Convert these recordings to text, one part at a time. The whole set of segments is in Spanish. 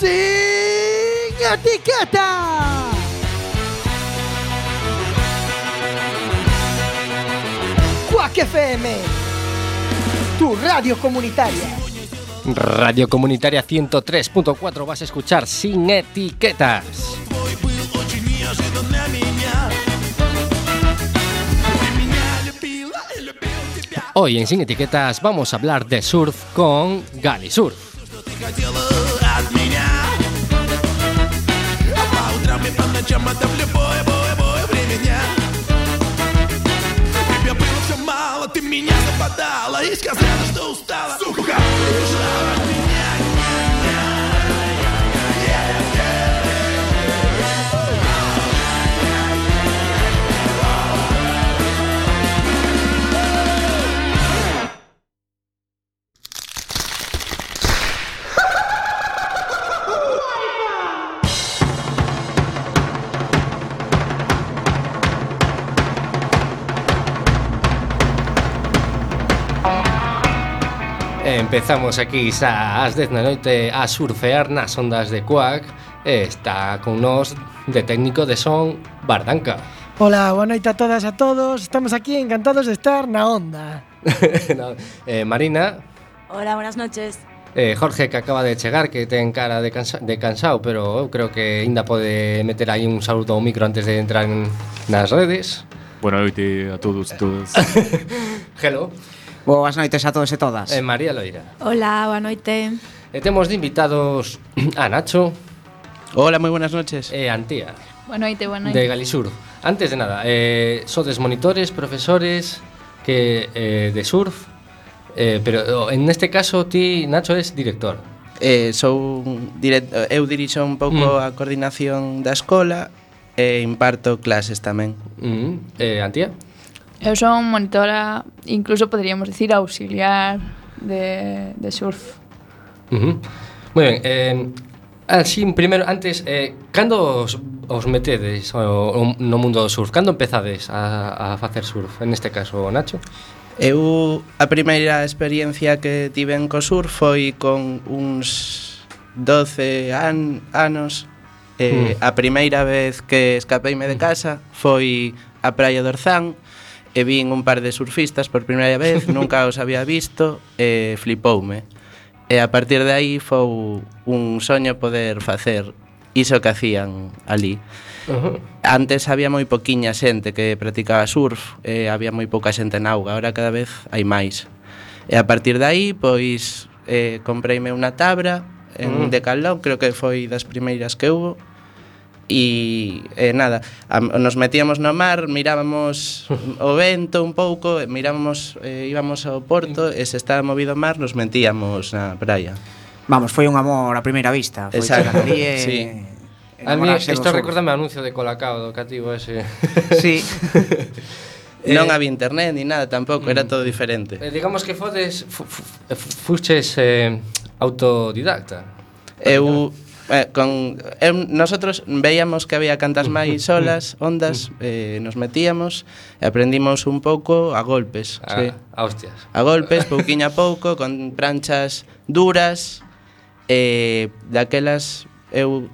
sin etiqueta. Cuac FM, tu radio comunitaria. Radio Comunitaria 103.4 vas a escuchar sin etiquetas. Hoy en Sin Etiquetas vamos a hablar de surf con Gali Surf. que as lendas não estala. Suca, eu chorava. Empezamos aquí xa ás 10 da noite a surfear nas ondas de Cuac e está con nós de técnico de son Bardanca. Hola, boa noite a todas e a todos. Estamos aquí encantados de estar na onda. no, eh, Marina. Hola, buenas noches. Eh, Jorge que acaba de chegar, que ten cara de, cansa de cansado, pero eu creo que aínda pode meter aí un saludo ao micro antes de entrar en, nas redes. Boa noite a todos e todas. Hello. Boas noites a todos e todas. Eh, María Loira. Hola, boa noite. E temos de invitados a Nacho. Hola, moi buenas noches. E Antía. Boa noite, boa noite. De Galisur. Antes de nada, eh, sodes monitores, profesores que eh, de surf, eh, pero oh, en este caso ti, Nacho, es director. Eh, sou direct, eu dirixo un pouco mm. a coordinación da escola e imparto clases tamén. Mm. Eh, Antía? Eu son monitora, incluso poderíamos decir auxiliar de, de surf. Uh -huh. Moi ben, eh, ah, así, primeiro, antes, eh, cando os, os metedes o, o, no mundo do surf? Cando empezades a, a facer surf, en este caso, Nacho? Eu a primeira experiencia que tiven co surf foi con uns 12 an, anos Eh, mm. A primeira vez que escapeime de mm. casa foi a Praia do Orzán, e vin un par de surfistas por primeira vez, nunca os había visto, e flipoume. E a partir de aí foi un soño poder facer iso que hacían ali. Uh -huh. Antes había moi poquiña xente que practicaba surf, e había moi pouca xente na auga, agora cada vez hai máis. E a partir de aí, pois, eh, compreime unha tabra en uh -huh. Decathlon, creo que foi das primeiras que hubo, e eh, nada, a, nos metíamos no mar, mirábamos o vento un pouco, eh, mirábamos, eh, íbamos ao porto e se estaba movido o mar nos metíamos na praia. Vamos, foi un amor a primeira vista, foi Exacto, ali, eh, sí. A mí isto recordame anuncio de Colacao do cativo ese. Sí. Eh, non había internet ni nada tampouco, mm, era todo diferente. Eh, digamos que fodes eh, fuches eh, autodidacta. Eu eh, con, eh, nosotros veíamos que había cantas máis olas, ondas, eh, nos metíamos e aprendimos un pouco a golpes. A, sí. a hostias. A golpes, pouquiño a pouco, con pranchas duras, eh, daquelas eu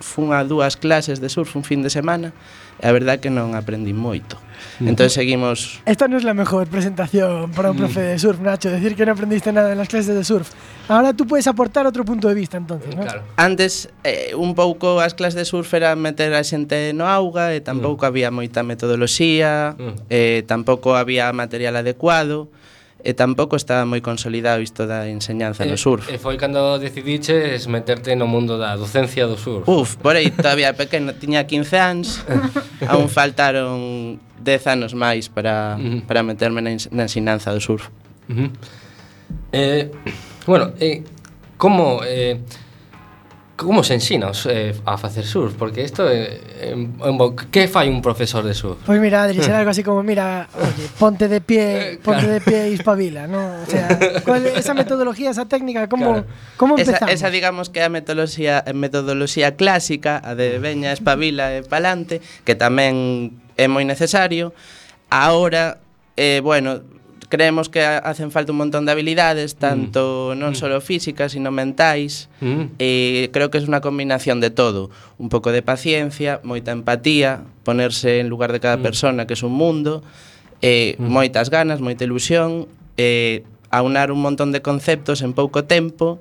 fun a dúas clases de surf un fin de semana e a verdad que non aprendí moito. Entonces seguimos. Esta no es la mejor presentación para un mm. profe de surf, Nacho. Decir que no aprendiste nada en las clases de surf. Ahora tú puedes aportar otro punto de vista, entonces, ¿no? Claro. Antes, eh, un pouco as clases de surf era meter a xente no auga e tampouco mm. había moita metodoloxía, mm. eh, tampouco había material adecuado e tampouco está moi consolidado isto da enseñanza no surf. E foi cando decidiches meterte no mundo da docencia do surf. Uf, por aí todavía pequeno, tiña 15 anos, aún faltaron 10 anos máis para, para meterme na, na ensinanza do surf. Uh -huh. eh, bueno, eh, como... Eh, Como se ensina eh, a facer surf? Porque isto é... Eh, que fai un profesor de surf? Pois pues mira, Adri, será eh. algo así como, mira, oye, ponte de pie, ponte de pie e espabila, ¿no? O sea, cuál, esa metodología, esa técnica, como, claro. como empezamos? Esa, esa digamos que é a metodoloxía, a metodoloxía clásica, a de ah. veña, espabila e palante, que tamén é moi necesario. Ahora, eh, bueno, Creemos que hacen falta un montón de habilidades, mm. tanto mm. non só físicas, sino mentais. Mm. Eh, creo que é unha combinación de todo. Un pouco de paciencia, moita empatía, ponerse en lugar de cada mm. persona, que é un mundo, eh, mm. moitas ganas, moita ilusión, eh, aunar un montón de conceptos en pouco tempo,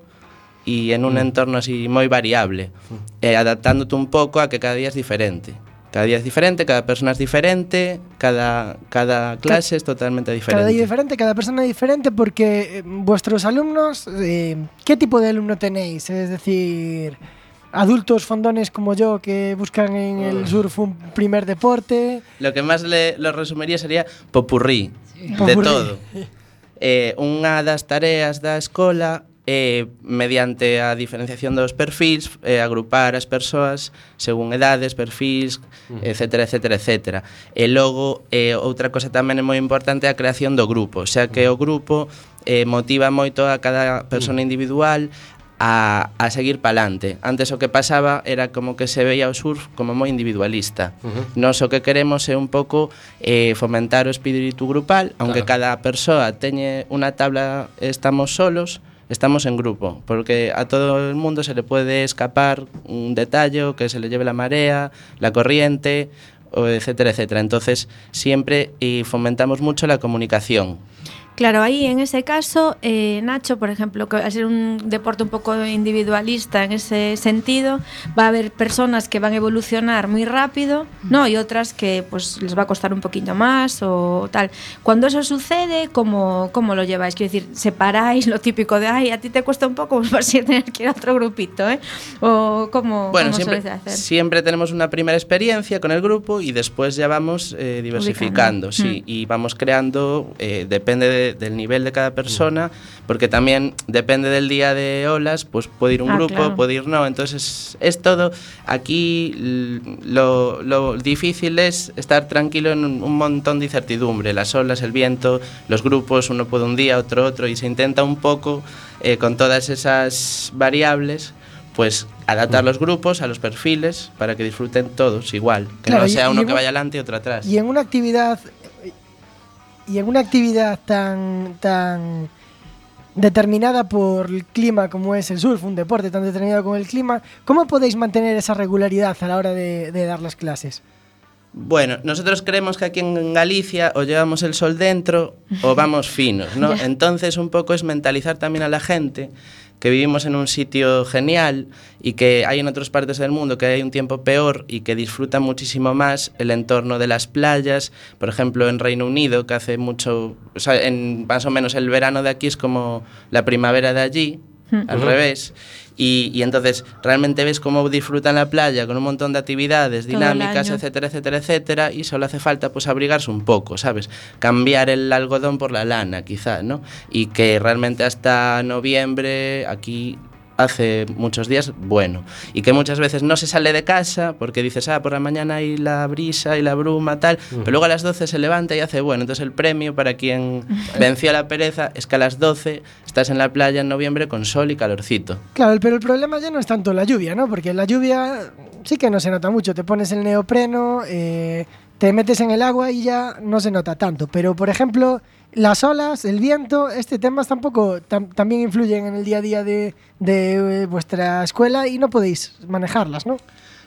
e en un mm. entorno así moi variable, mm. eh, adaptándote un pouco a que cada día é diferente. Cada día es diferente, cada persona es diferente, cada, cada clase es totalmente diferente. Cada día diferente, cada persona diferente, porque eh, vuestros alumnos, eh, ¿qué tipo de alumno tenéis? Es decir, adultos fondones como yo que buscan en el surf un primer deporte. Lo que máis le, lo resumiría sería popurrí, de Popurrí. todo. Eh, unha das tareas da escola eh, mediante a diferenciación dos perfils, eh, agrupar as persoas según edades, perfils, etcétera, etcétera, etc, etc, etc. E logo, eh, outra cosa tamén é moi importante é a creación do grupo, xa que o grupo eh, motiva moito a cada persona individual a, a seguir palante. Antes o que pasaba era como que se veía o surf como moi individualista. Uh -huh. Nos o que queremos é un pouco eh, fomentar o espírito grupal, aunque claro. cada persoa teñe unha tabla estamos solos, estamos en grupo, porque a todo el mundo se le puede escapar un detalle que se le lleve la marea, la corriente, etcétera, etcétera. Entonces, siempre eh, fomentamos mucho la comunicación. Claro, ahí en ese caso, eh, Nacho, por ejemplo, que al ser un deporte un poco individualista en ese sentido, va a haber personas que van a evolucionar muy rápido, ¿no? Y otras que pues les va a costar un poquito más o tal. Cuando eso sucede, ¿cómo, cómo lo lleváis? Quiero decir, separáis lo típico de, ay, a ti te cuesta un poco, pues vas a tener que ir a otro grupito, ¿eh? O cómo, Bueno, cómo siempre, hacer. siempre tenemos una primera experiencia con el grupo y después ya vamos eh, diversificando, Ubicando. sí, y vamos creando, eh, depende de- del nivel de cada persona, porque también depende del día de olas, pues puede ir un Ah, grupo, claro. puede ir no, entonces es todo, aquí lo, lo difícil es estar tranquilo en un, un montón de incertidumbre, las olas, el viento, los grupos, uno puede un día, otro otro, y se intenta un poco eh, con todas esas variables pues adaptar los grupos a los perfiles para que disfruten todos igual, que Claro, no sea uno en que vaya adelante y otro atrás. Y en una actividad y en una actividad tan tan determinada por el clima como es el surf, un deporte tan determinado como el clima, ¿cómo podéis mantener esa regularidad a la hora de, de dar las clases? Bueno, nosotros creemos que aquí en Galicia o llevamos el sol dentro o vamos finos, ¿no? Entonces un poco es mentalizar también a la gente que vivimos en un sitio genial y que hay en otras partes del mundo que hay un tiempo peor y que disfrutan muchísimo más el entorno de las playas. Por ejemplo, en Reino Unido, que hace mucho, o sea, en más o menos el verano de aquí es como la primavera de allí, al revés. Y, y entonces realmente ves cómo disfrutan la playa con un montón de actividades dinámicas, etcétera, etcétera, etcétera, y solo hace falta pues abrigarse un poco, ¿sabes? Cambiar el algodón por la lana, quizá, ¿no? Y que realmente hasta noviembre aquí hace muchos días bueno y que muchas veces no se sale de casa porque dices ah por la mañana hay la brisa y la bruma tal pero luego a las 12 se levanta y hace bueno entonces el premio para quien venció la pereza es que a las 12 estás en la playa en noviembre con sol y calorcito Claro, pero el problema ya no es tanto la lluvia, ¿no? Porque la lluvia sí que no se nota mucho. Te pones el neopreno, eh, te metes en el agua y ya no se nota tanto. Pero, por ejemplo, las olas, el viento, este temas tampoco tam- también influyen en el día a día de, de, eh, vuestra escuela y no podéis manejarlas, ¿no?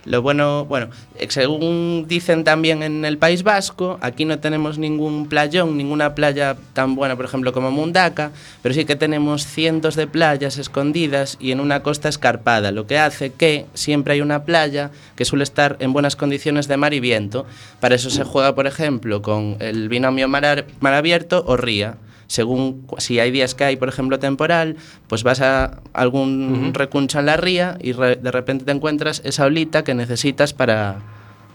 Lo bueno, bueno, eh, según dicen también en el País Vasco, aquí no tenemos ningún playón, ninguna playa tan buena, por ejemplo, como Mundaca, pero sí que tenemos cientos de playas escondidas y en una costa escarpada, lo que hace que siempre hay una playa que suele estar en buenas condiciones de mar y viento. Para eso se juega, por ejemplo, con el binomio mar, mar abierto o ría. Según si hay días que hay, por ejemplo, temporal, pues vas a algún recuncho en la ría y re- de repente te encuentras esa olita que necesitas para,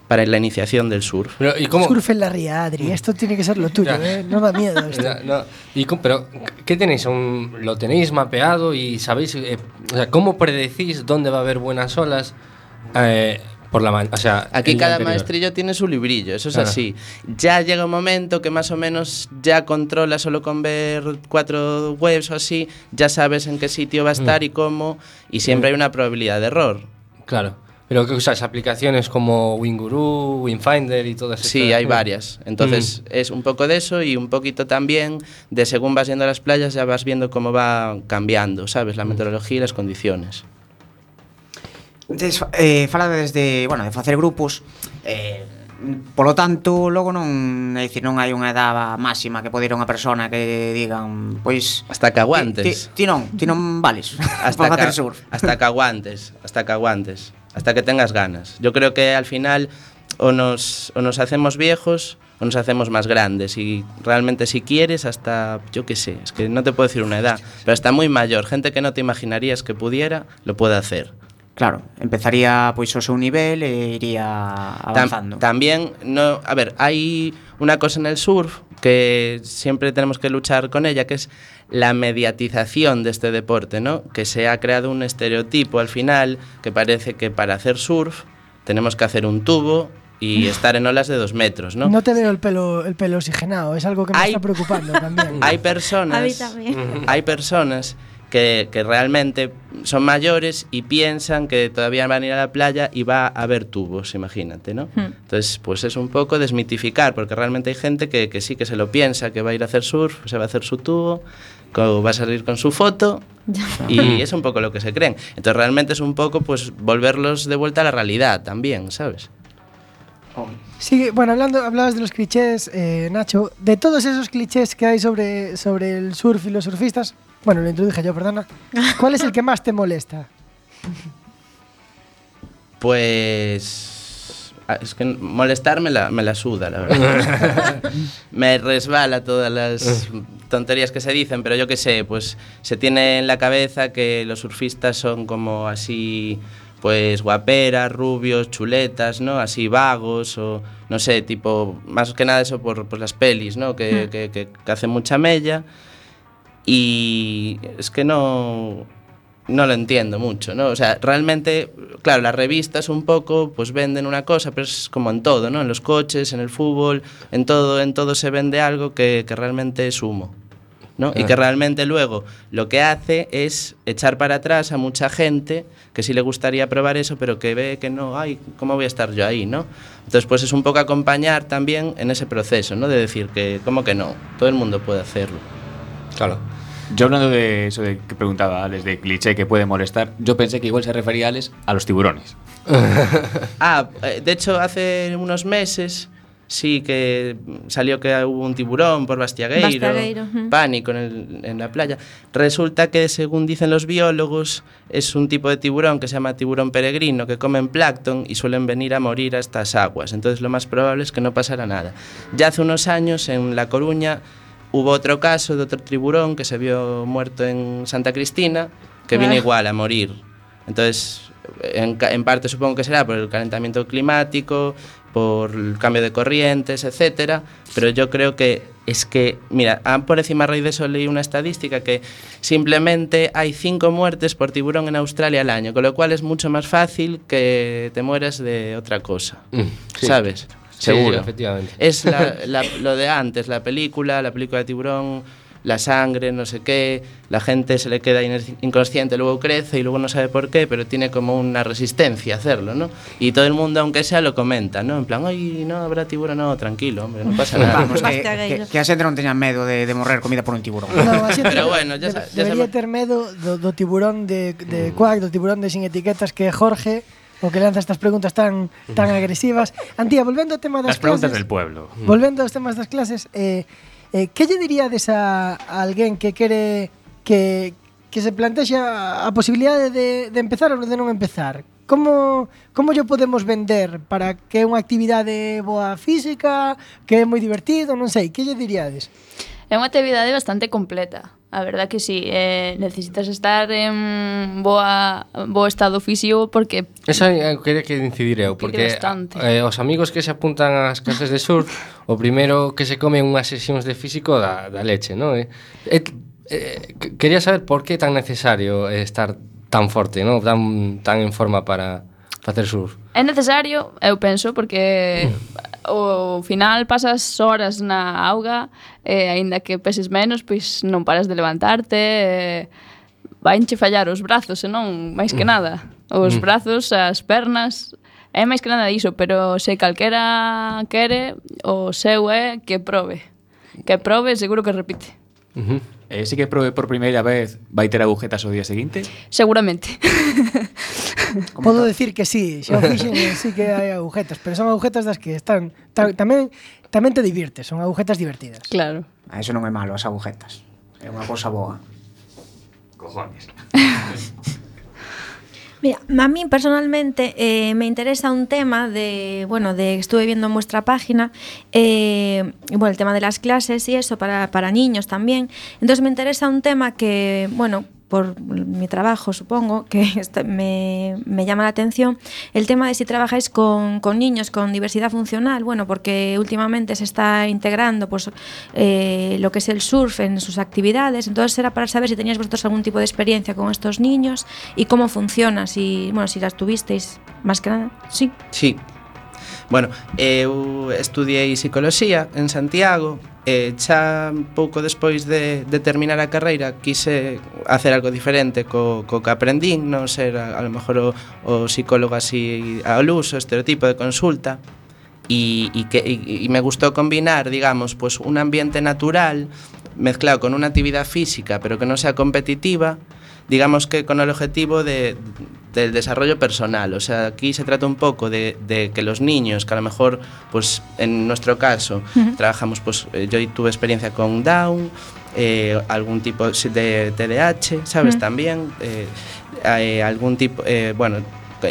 para la iniciación del surf. Pero, ¿y cómo? Surf en la ría, Adri. Esto tiene que ser lo tuyo. ¿eh? No da miedo esto. No, no. ¿Y cómo- pero, ¿qué tenéis? Un- ¿Lo tenéis mapeado y sabéis eh, o sea, cómo predecís dónde va a haber buenas olas eh, por la mañana? O sea, Aquí cada maestrillo tiene su librillo, eso es Claro. así. Ya llega un momento que más o menos ya controla solo con ver cuatro webs o así, ya sabes en qué sitio va a estar y cómo, y siempre hay una probabilidad de error. Claro. Pero que usas aplicaciones como Winguru, Wingfinder y todas Sí, estas? hay varias. Entonces es un poco de eso y un poquito también de según vas yendo a las playas ya vas viendo cómo va cambiando, ¿sabes? La meteorología y las condiciones. des, eh, fala desde, bueno, de facer grupos eh, Polo tanto, logo non, é dicir, non hai unha edad máxima que poder unha persona que digan, pois hasta que aguantes. Ti, ti non, ti non vales hasta para facer surf. Hasta que aguantes, hasta que aguantes, hasta que tengas ganas. Yo creo que al final o nos o nos hacemos viejos o nos hacemos más grandes y realmente si quieres hasta yo qué sé, es que no te puedo decir una edad, pero hasta muy mayor, gente que no te imaginarías que pudiera lo puede hacer. Claro, empezaría pois o seu nivel e iría Tam- avanzando. también, no, a ver, hay una cosa en el surf que siempre tenemos que luchar con ella, que es la mediatización de este deporte, ¿no? Que se ha creado un estereotipo al final que parece que para hacer surf tenemos que hacer un tubo y estar en olas de dos metros, ¿no? No te veo el pelo, el pelo oxigenado, es algo que me Hay- está preocupando también. Hay A mí personas, también. hay personas que, que realmente son mayores y piensan que todavía van a ir a la playa y va a haber tubos, imagínate, ¿no? Hmm. Entonces, pues es un poco desmitificar, porque realmente hay gente que, que sí que se lo piensa, que va a ir a hacer surf, se va a hacer su tubo, va a salir con su foto y es un poco lo que se creen. Entonces realmente es un poco pues volverlos de vuelta a la realidad también, ¿sabes? Sí, bueno, hablando, hablabas de los clichés, eh, Nacho, de todos esos clichés que hay sobre, sobre el surf y los surfistas, bueno, lo introduje yo, perdona, ¿cuál es el que más te molesta? Pues ah, es que molestar me la, me la suda, la verdad. me resbala todas las tonterías que se dicen, pero yo qué sé, pues se tiene en la cabeza que los surfistas son como así, pues guaperas, rubios, chuletas, ¿no? Así vagos o no sé, tipo, más que nada eso por, por las pelis, ¿no? Que, que, que, que hacen mucha mella. Y es que no, no lo entiendo mucho, ¿no? O sea, realmente, claro, las revistas un poco pues venden una cosa, pero es como en todo, ¿no? En los coches, en el fútbol, en todo, en todo se vende algo que, que realmente es humo. ¿no? Y que realmente luego lo que hace es echar para atrás a mucha gente que sí le gustaría probar eso, pero que ve que no, ay, ¿cómo voy a estar yo ahí, no? Entonces, pues es un poco acompañar también en ese proceso, ¿no? De decir que, ¿cómo que no? Todo el mundo puede hacerlo. Claro. Yo hablando de eso de que preguntaba Alex de cliché que puede molestar, yo pensé que igual se refería Alex a los tiburones. Ah, eh, de hecho, hace unos meses sí que salió que hubo un tiburón por Bastiagueiro, Bastiagueiro, pánico en, el- en la playa. Resulta que, según dicen los biólogos, es un tipo de tiburón que se llama tiburón peregrino, que comen plancton y suelen venir a morir a estas aguas. Entonces, lo más probable es que no pasara nada. Ya hace unos años, en La Coruña, Hubo outro caso de outro tiburón que se vio muerto en Santa Cristina, que vino ah. igual a morir. Entonces, en, en parte supongo que será por el calentamiento climático, por el cambio de corrientes, etcétera, pero yo creo que es que, mira, ah, por encima raíz de eso leí una estadística que simplemente hay cinco muertes por tiburón en Australia al año, con lo cual es mucho más fácil que te mueras de otra cosa, mm, sí. ¿sabes? seguro. Sí, efectivamente. Es la, la, lo de antes, la película, la película de tiburón, la sangre, no sé qué, la gente se le queda inconsciente, luego crece y luego no sabe por qué, pero tiene como una resistencia a hacerlo, ¿no? Y todo el mundo, aunque sea, lo comenta, ¿no? En plan, ay, no, habrá tiburón, no, tranquilo, hombre, no pasa nada. Vamos, que, que, que a xente non teñan medo de, de morrer comida por un tiburón. No, a xente pero bueno, ya, de, ya debería sabe. ter medo do, do tiburón de, de mm. Quack, do tiburón de Sin Etiquetas, que Jorge o que lanza estas preguntas tan tan agresivas. Antía, volvendo ao tema das Las preguntas clases, del pueblo. Volvendo aos temas das clases, eh, eh, que lle diríades a, a alguén que quere que, que se plantexa a posibilidade de, de empezar ou de non empezar? Como como yo podemos vender para que é unha actividade boa física, que é moi divertido, non sei, que lle diríades? É unha actividade bastante completa. A verdad que sí, eh, necesitas estar en boa, bo estado físico porque... Eso é o que quería que incidir eu, porque bastante. eh, os amigos que se apuntan ás clases de surf, o primeiro que se come unhas sesións de físico da, da leche, non? Eh, eh, eh, quería saber por que é tan necesario estar tan forte, non? Tan, tan en forma para facer surf. É necesario, eu penso, porque mm ao final pasas horas na auga e aínda que peses menos, pois non paras de levantarte eh, vainche fallar os brazos, e non máis que mm. nada. Os mm. brazos, as pernas, é máis que nada iso, pero se calquera quere, o seu é que probe. Que probe, seguro que repite. Uh -huh. Eh, sí que probé por primeira vez vai ter agujetas o día seguinte? Seguramente. Podo decir que sí, xa o fixen eh, sí que hai agujetas, pero son agujetas das que están ta, tamén tamén te divirtes, son agujetas divertidas. Claro. A eso non é malo, as agujetas. É unha cosa boa. Cojones. Mira, a mí personalmente eh, me interesa un tema de, bueno, de estuve viendo en vuestra página, eh, bueno, el tema de las clases y eso para, para niños también. Entonces me interesa un tema que, bueno, por mi trabajo supongo, que esto me, me llama la atención, el tema de si trabajáis con, niños con diversidad funcional, bueno, porque últimamente se está integrando pues, eh, lo que es el surf en sus actividades, entonces era para saber si teníais vosotros algún tipo de experiencia con estos niños y cómo funciona, si, bueno, si las tuvisteis, más que nada, sí. Sí. Bueno, eu estudiei psicoloxía en Santiago e xa pouco despois de, de terminar a carreira quise hacer algo diferente co, co que aprendín, non ser a, a lo mejor o, o psicólogo así ao luz, o estereotipo de consulta. E, e, que, e, e me gustou combinar, digamos, pues un ambiente natural mezclado con una actividad física pero que non sea competitiva digamos que con el objetivo de, del desarrollo personal. O sea, aquí se trata un poco de, de que los niños, que a lo mejor, pues en nuestro caso, trabajamos, pues eh, yo tuve experiencia con Down, eh, algún tipo de TDAH, ¿sabes? También, eh, eh, algún tipo, eh, bueno,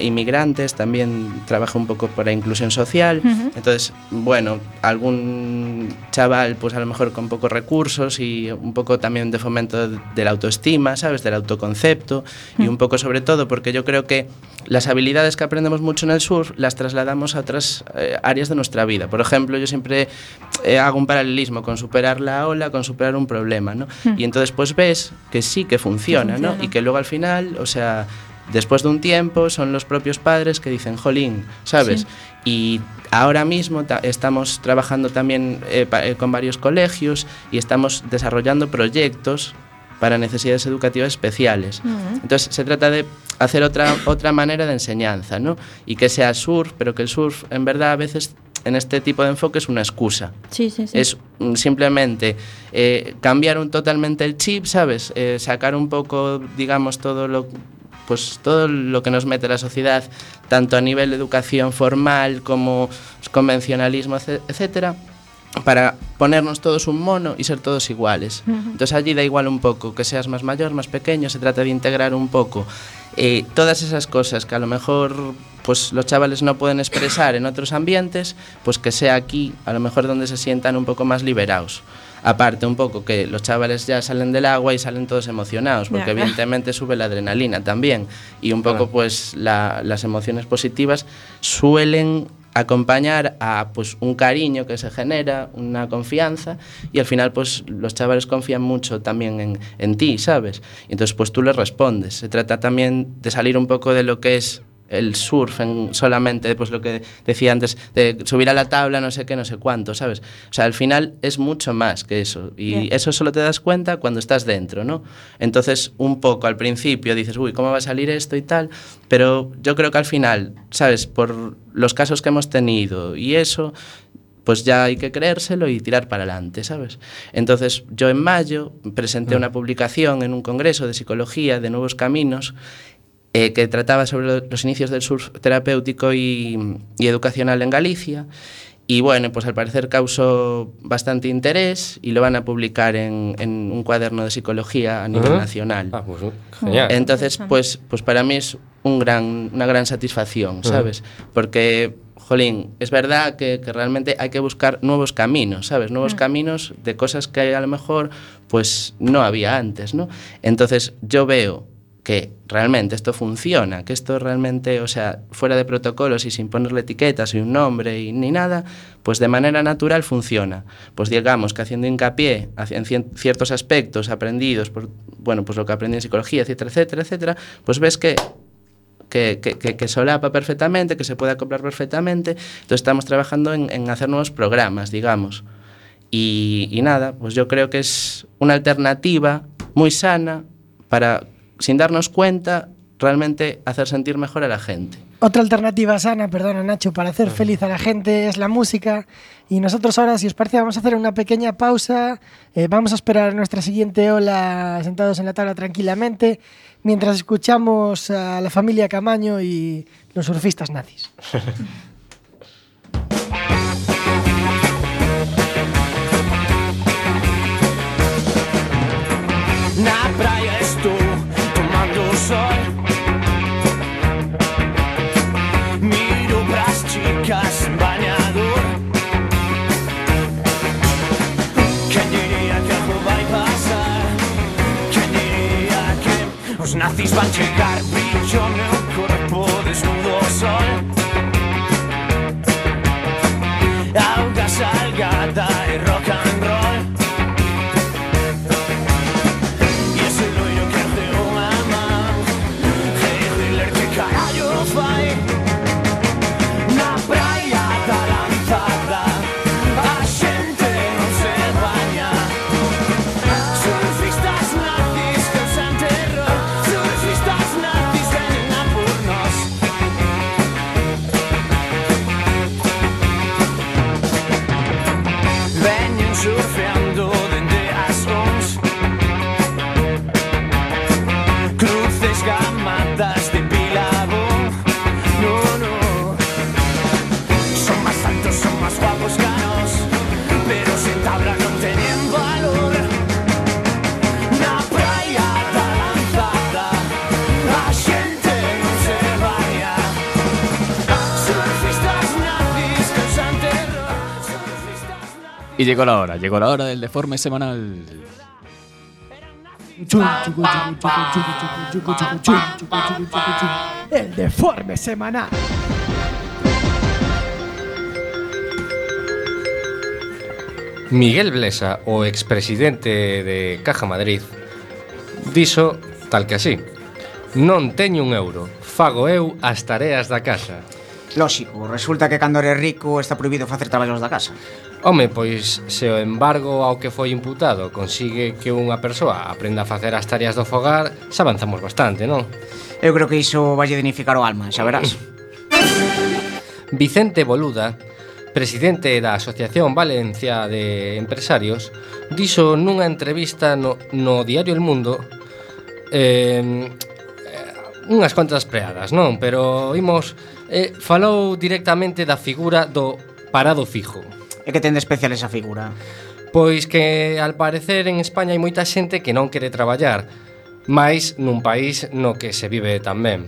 inmigrantes, también trabaja un poco para inclusión social. Ujú. Entonces, bueno, algún chaval, pues a lo mejor con pocos recursos y un poco también de fomento de la autoestima, ¿sabes? Del autoconcepto y un poco sobre todo porque yo creo que las habilidades que aprendemos mucho en el surf las trasladamos a otras eh, áreas de nuestra vida. Por ejemplo, yo siempre eh, hago un paralelismo con superar la ola, con superar un problema, ¿no? Y entonces pues ves que sí que funciona, ¿no? funciona. Y que luego al final, o sea, después de un tiempo son los propios padres que dicen, jolín, ¿sabes? Sí. Y ahora mismo ta- estamos trabajando también eh, eh, con varios colegios y estamos desarrollando proyectos para necesidades educativas especiales. Entonces se trata de hacer otra, otra manera de enseñanza, ¿no? Y que sea surf, pero que el surf en verdad a veces en este tipo de enfoque es una excusa. Sí, sí, sí. Es mm, simplemente eh, cambiar un, totalmente el chip, ¿sabes? Eh, sacar un poco, digamos, todo lo pues todo lo que nos mete la sociedad, tanto a nivel de educación formal como convencionalismo, etc- etcétera, para ponernos todos un mono y ser todos iguales. Entonces allí da igual un poco que seas más mayor, más pequeño, se trata de integrar un poco eh, todas esas cosas que a lo mejor pues los chavales no pueden expresar en otros ambientes, pues que sea aquí a lo mejor donde se sientan un poco más liberados. Aparte un poco que los chavales ya salen del agua y salen todos emocionados, porque evidentemente sube la adrenalina también y un poco pues la- las emociones positivas suelen acompañar a pues un cariño que se genera, una confianza y al final pues los chavales confían mucho también en, en ti, ¿sabes? Entonces pues tú les respondes. Se trata también de salir un poco de lo que es el surf en solamente pues lo que decía antes de subir a la tabla no sé qué no sé cuánto sabes o sea al final es mucho más que eso. Y Bien. eso solo te das cuenta cuando estás dentro no entonces un poco al principio dices uy cómo va a salir esto y tal pero yo creo que al final sabes por los casos que hemos tenido y eso pues ya hay que creérselo y tirar para adelante, ¿sabes? Entonces, yo en mayo presenté una publicación en un congreso de psicología de nuevos caminos eh, que trataba sobre lo- los inicios del surf terapéutico y, y educacional en Galicia. Y bueno, pues al parecer causó bastante interés y lo van a publicar en, en un cuaderno de psicología a nivel Ajá. nacional. Ah, pues genial. Entonces, pues, pues para mí es un gran, una gran satisfacción, ¿sabes? Porque, jolín, es verdad que, que realmente hay que buscar nuevos caminos, ¿sabes? Nuevos caminos de cosas que a lo mejor pues no había antes, ¿no? Entonces yo veo que realmente esto funciona, que esto realmente, o sea, fuera de protocolos y sin ponerle etiquetas y un nombre y ni nada, pues de manera natural funciona. Pues digamos que haciendo hincapié en ciertos aspectos aprendidos, por, bueno, pues lo que aprendí en psicología, etcétera, etcétera, etcétera, pues ves que que, que, que- que solapa perfectamente, que se puede acoplar perfectamente. Entonces estamos trabajando en, en hacer nuevos programas, digamos. Y, y nada, pues yo creo que es una alternativa muy sana para, sin darnos cuenta, realmente hacer sentir mejor a la gente. Otra alternativa sana, perdona Nacho, para hacer feliz a la gente es la música. Y nosotros ahora, si os parece, vamos a hacer una pequeña pausa. Eh, vamos a esperar nuestra siguiente ola sentados en la tabla tranquilamente, mientras escuchamos a la familia Camaño y los surfistas nazis. nazis van chegar Brillo meu tabla non teñen valor Na praia da lanzada A xente non se baña Surfistas nazis terror Surfistas nazis Y llegó la hora, llegó la hora del deforme semanal. El deforme semanal. Miguel Blesa, o expresidente de Caja Madrid, dixo tal que así. Non teño un euro, fago eu as tareas da casa. Lóxico, resulta que cando eres rico está prohibido facer traballos da casa. Home, pois se o embargo ao que foi imputado consigue que unha persoa aprenda a facer as tareas do fogar, xa avanzamos bastante, non? Eu creo que iso vai dignificar o alma, xa verás. Vicente Boluda presidente da Asociación Valencia de Empresarios, dixo nunha entrevista no, no diario El Mundo eh, unhas cuantas preadas, non? Pero imos eh, falou directamente da figura do parado fijo. E que ten de especial esa figura? Pois que al parecer en España hai moita xente que non quere traballar, máis nun país no que se vive tan ben.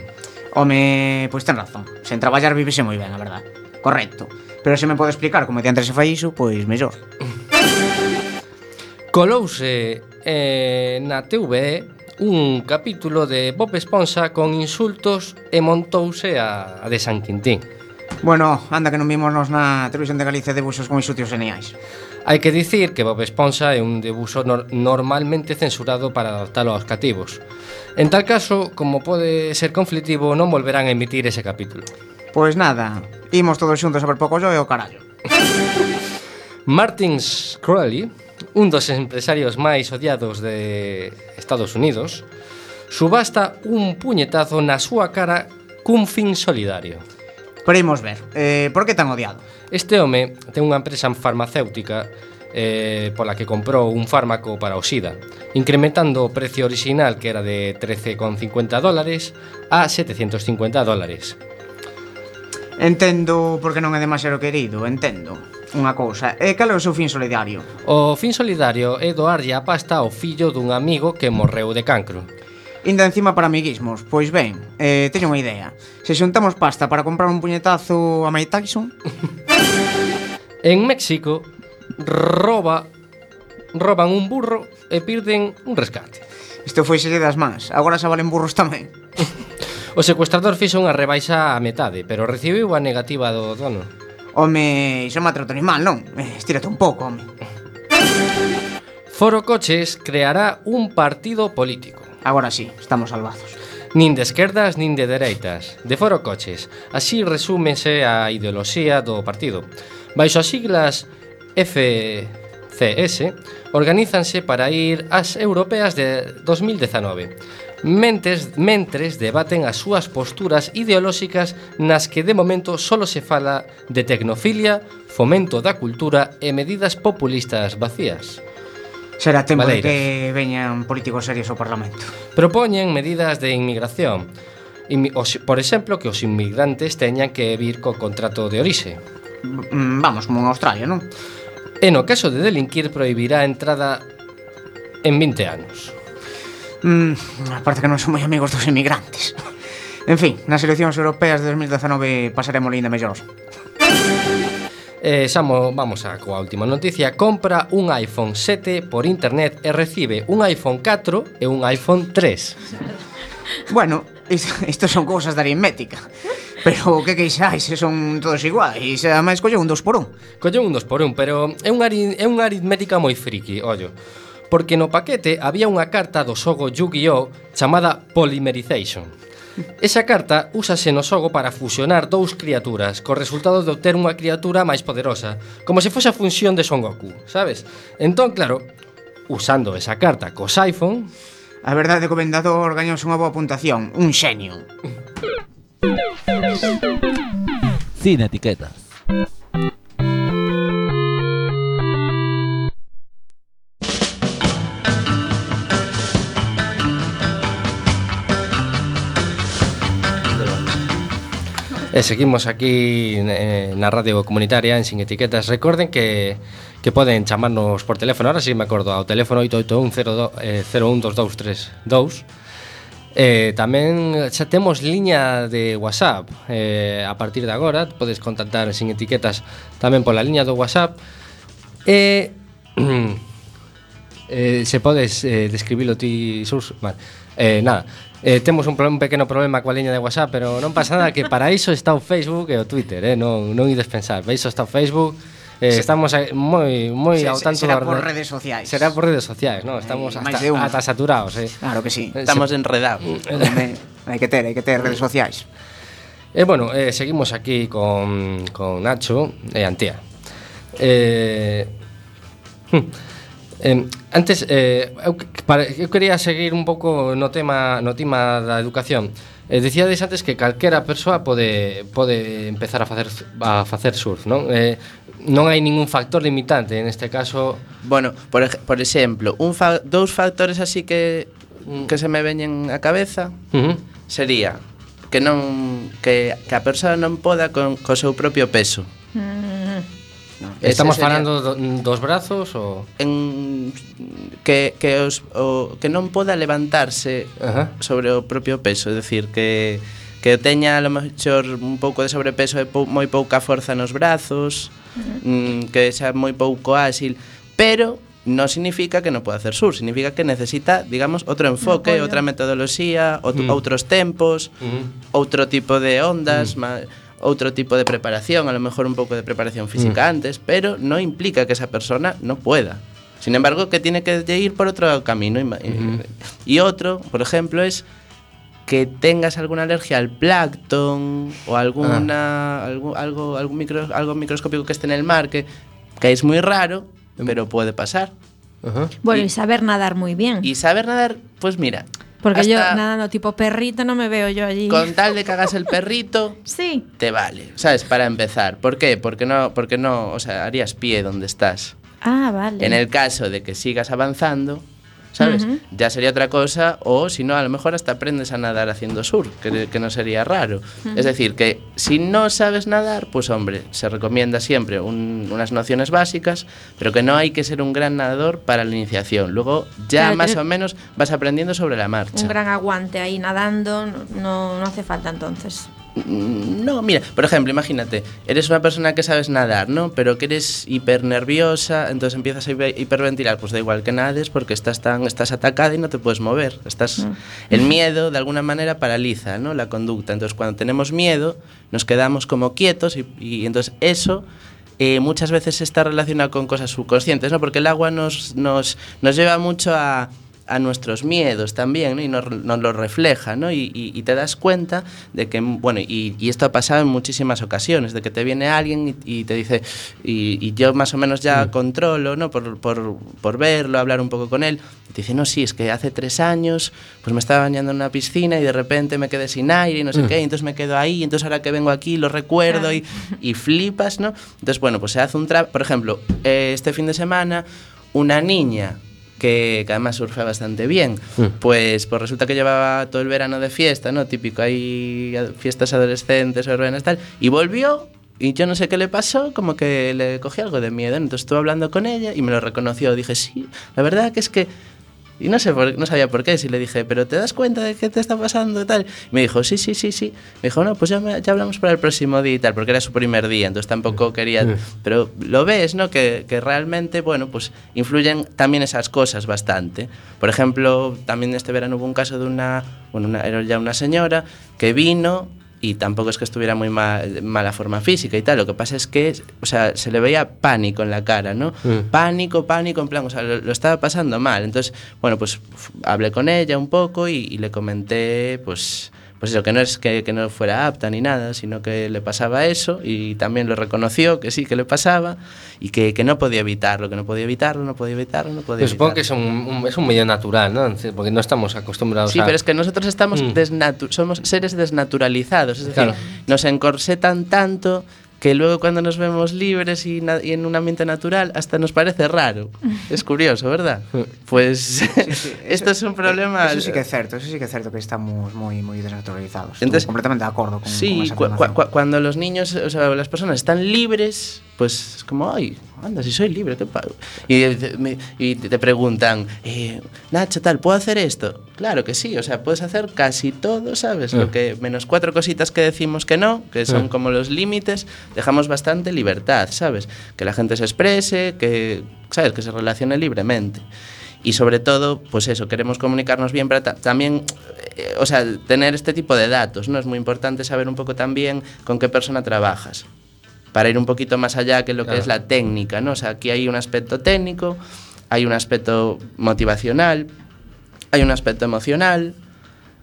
Home, pois ten razón. Sen traballar vivese moi ben, a verdad. Correcto. Pero se me pode explicar como diante se fai iso, pois mellor. Colouse eh, na TVE un capítulo de Bob Esponsa con insultos e montouse a, a de San Quintín. Bueno, anda que non vimos na televisión de Galicia debuxos con insultos geniais. Hai que dicir que Bob Esponsa é un debuxo nor normalmente censurado para adaptalo aos cativos. En tal caso, como pode ser conflitivo, non volverán a emitir ese capítulo. Pois nada, imos todos xuntos a ver pouco xo e o carallo. Martin Crowley, un dos empresarios máis odiados de Estados Unidos, subasta un puñetazo na súa cara cun fin solidario. Pero imos ver, eh, por que tan odiado? Este home ten unha empresa farmacéutica eh, pola que comprou un fármaco para o SIDA, incrementando o precio orixinal que era de 13,50 dólares a 750 dólares. Entendo porque non é demasiado querido, entendo unha cousa. E cal é o seu fin solidario? O fin solidario é doarlle a pasta ao fillo dun amigo que morreu de cancro. Inda encima para amiguismos. Pois ben, eh, teño unha idea. Se xuntamos pasta para comprar un puñetazo a Mike Tyson... en México, roba roban un burro e pirden un rescate. Isto foi selle das mans. Agora xa valen burros tamén. O secuestrador fixo unha rebaixa a metade, pero recibiu a negativa do dono. Home, iso me trato animal, non? Eh, estírate un pouco, home. Foro Coches creará un partido político. Agora sí, estamos salvados. Nin de esquerdas, nin de dereitas. De Foro Coches. Así resúmese a ideoloxía do partido. Baixo as siglas FCS, organízanse para ir ás europeas de 2019 mentes, mentres debaten as súas posturas ideolóxicas nas que de momento só se fala de tecnofilia, fomento da cultura e medidas populistas vacías. Será tempo Valeiras. de que veñan políticos serios ao Parlamento. Propoñen medidas de inmigración. Por exemplo, que os inmigrantes teñan que vir co contrato de orixe. Mm, vamos, como en Australia, non? E no caso de delinquir prohibirá a entrada en 20 anos. Mm, aparte que non son moi amigos dos inmigrantes. En fin, nas eleccións europeas de 2019 pasaremos linda mellor. Eh, Samo, vamos a coa última noticia Compra un iPhone 7 por internet e recibe un iPhone 4 e un iPhone 3 Bueno, isto son cousas de aritmética Pero que queixais, son todos iguais e Ademais colle un 2 por 1 Colle un 2 por 1, pero é unha, é unha aritmética moi friki, ollo porque no paquete había unha carta do xogo Yu-Gi-Oh chamada Polymerization. Esa carta úsase no xogo para fusionar dous criaturas, co resultado de obter unha criatura máis poderosa, como se fose a función de Son Goku, sabes? Entón, claro, usando esa carta cos iPhone... A verdade, o Comendador gañouse unha boa puntación, un xenio. Sin etiquetas. E seguimos aquí eh, na radio comunitaria en Sin Etiquetas. Recorden que que poden chamarnos por teléfono, ahora si sí me acordo, ao teléfono 881 eh, 012232. Eh, tamén xa temos liña de WhatsApp eh, A partir de agora Podes contactar sin etiquetas Tamén pola liña do WhatsApp E eh, eh, Se podes eh, describilo ti Sus, vale. Eh, nada, Eh, temos un, un pequeno problema coa liña de WhatsApp, pero non pasa nada que para iso está o Facebook e o Twitter, eh? non, non ides pensar. Para iso está o Facebook, Eh, sí. Estamos moi moi sí, ao tanto será por redes sociais. Será por redes sociais, non? Eh, estamos eh, hasta, ata saturados, eh. Claro que sí. Eh, estamos enredados. Eh, hai que ter, hai que ter redes sociais. E eh, bueno, eh, seguimos aquí con, con Nacho e Antía. Eh, hm. Eh, antes, eh, eu, para, eu quería seguir un pouco no tema, no tema da educación. Eh, decíades antes que calquera persoa pode, pode empezar a facer, a facer surf, non? Eh, non hai ningún factor limitante en este caso. Bueno, por, por exemplo, un fa, dous factores así que mm. que se me veñen á cabeza uh -huh. sería que non que, que a persoa non poda con co seu propio peso. Mm. Estamos sería... falando do, dos brazos ou en que que os o, que non poda levantarse Ajá. sobre o propio peso, é dicir que que teña a lo mellor un pouco de sobrepeso e pou, moi pouca forza nos brazos, mm, que xa moi pouco áxil, pero non significa que non poda hacer sur, significa que necesita, digamos, outro enfoque, outra metodoloxía, outro, mm. outros tempos, mm. outro tipo de ondas, mm. máis outro tipo de preparación, a lo mejor un pouco de preparación física antes, pero no implica que esa persona no pueda. Sin embargo, que tiene que ir por otro camino. Ujú. Y otro, por ejemplo, es que tengas alguna alergia al plancton o alguna algún, algo algún micro, algo microscópico que esté en el mar que, que es muy raro, pero puede pasar. -huh. Bueno, Y- y saber nadar muy bien. Y saber nadar, pues mira, Porque yo hasta nadando tipo perrito no me veo yo allí. con tal de que hagas el perrito, Sí. te vale, ¿sabes? Para empezar. ¿Por qué? Porque no, porque no, o sea, harías pie donde estás. Ah, vale. En el caso de que sigas avanzando, ¿sabes? Ujú. Ya sería otra cosa, o si no, a lo mejor hasta aprendes a nadar haciendo surf, que, que no sería raro. Es decir, que si no sabes nadar, pues hombre, se recomienda siempre un- unas nociones básicas, pero que no hay que ser un gran nadador para la iniciación. Luego ya Claro, más o menos vas aprendiendo sobre la marcha. Un gran aguante ahí nadando, no, no hace falta entonces. Mm, No, mira, por ejemplo, imagínate, eres una persona que sabes nadar, ¿no? Pero que eres hiper nerviosa, entonces empiezas a hiper- hiperventilar, pues da igual que nades porque estás tan estás atacada y no te puedes mover. Estás el miedo de alguna manera paraliza, ¿no? La conducta. Entonces, cuando tenemos miedo, nos quedamos como quietos y, y entonces eso eh, muchas veces está relacionado con cosas subconscientes, ¿no? Porque el agua nos, nos, nos lleva mucho a, a nuestros miedos también, ¿no? Y nos, nos lo refleja, ¿no? Y, y- y te das cuenta de que, bueno, y, y esto ha pasado en muchísimas ocasiones, de que te viene alguien y, te dice, y, yo más o menos ya controlo, ¿no? Por, por, por verlo, hablar un poco con él, y te dice, no, sí, es que hace tres años, pues me estaba bañando en una piscina y de repente me quedé sin aire y no sé qué, y entonces me quedo ahí, y entonces ahora que vengo aquí lo recuerdo y, y flipas, ¿no? Entonces, bueno, pues se hace un trabajo, por ejemplo, eh, este fin de semana, una niña que, que además surfe bastante bien, pues, pues resulta que llevaba todo el verano de fiesta, ¿no? Típico, hay fiestas adolescentes, verbenas, tal, y volvió y yo no sé qué le pasó, como que le cogí algo de miedo. Entonces estuve hablando con ella y me lo reconoció. Dije, sí, la verdad que es que... Y no sé, por- no sabía por qué. Si le dije, pero ¿te das cuenta de qué te está pasando y tal? Y me dijo, sí, sí, sí, sí. Me dijo, no, pues ya, me- ya hablamos para el próximo día y tal, porque era su primer día, entonces tampoco quería... Pero lo ves, ¿no? Que, que realmente, bueno, pues influyen también esas cosas bastante. Por ejemplo, también este verano hubo un caso de una... Bueno, una, era ya una señora que vino y tampoco es que estuviera muy mal, mala forma física y tal. Lo que pasa es que, o sea, se le veía pánico en la cara, ¿no? Pánico, pánico, en plan, o sea, lo, lo estaba pasando mal. Entonces, bueno, pues hablé con ella un poco y, y le comenté, pues, pues eso, que no es que, que, no fuera apta ni nada, sino que le pasaba eso y también lo reconoció, que sí, que le pasaba y que, que no podía evitarlo, que no podía evitarlo, no podía evitarlo, no podía pues evitarlo. Supongo que es un, un, es un, medio natural, ¿no? Porque no estamos acostumbrados sí, a... Sí, pero es que nosotros estamos mm. somos seres desnaturalizados, es decir, claro. nos encorsetan tanto que luego cuando nos vemos libres y, y, en un ambiente natural hasta nos parece raro. Es curioso, ¿verdad? Pues sí, sí, esto es un problema. Eso sí que es cierto, eso sí que es cierto que estamos muy, muy desnaturalizados. Entonces, completamente de acuerdo con, Sí, con esa cu cu cuando los niños, o sea, las personas están libres, pues es como, ay, anda, si soy libre, ¿qué pa-?" Y, me- y te preguntan, eh, Nacho, tal, ¿puedo hacer esto? Claro que sí, o sea, puedes hacer casi todo, ¿sabes? Lo Eh. que, menos cuatro cositas que decimos que no, que son Eh. como los límites, dejamos bastante libertad, ¿sabes? Que la gente se exprese, que, ¿sabes? Que se relacione libremente. Y sobre todo, pues eso, queremos comunicarnos bien, pero ta- también, eh, o sea, tener este tipo de datos, ¿no? Es muy importante saber un poco también con qué persona trabajas, para ir un poquito más allá que lo que Claro. es la técnica, ¿no? O sea, aquí hay un aspecto técnico, hay un aspecto motivacional, hay un aspecto emocional,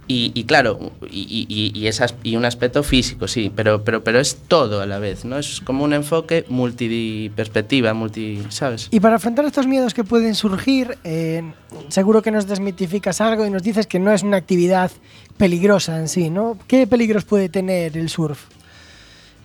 y, y claro, y, y- y- y esas- y un aspecto físico, sí, pero, pero, pero es todo a la vez, ¿no? Es como un enfoque multiperspectiva, multi, ¿sabes? Y para afrontar estos miedos que pueden surgir, eh, seguro que nos desmitificas algo y nos dices que no es una actividad peligrosa en sí, ¿no? ¿Qué peligros puede tener el surf?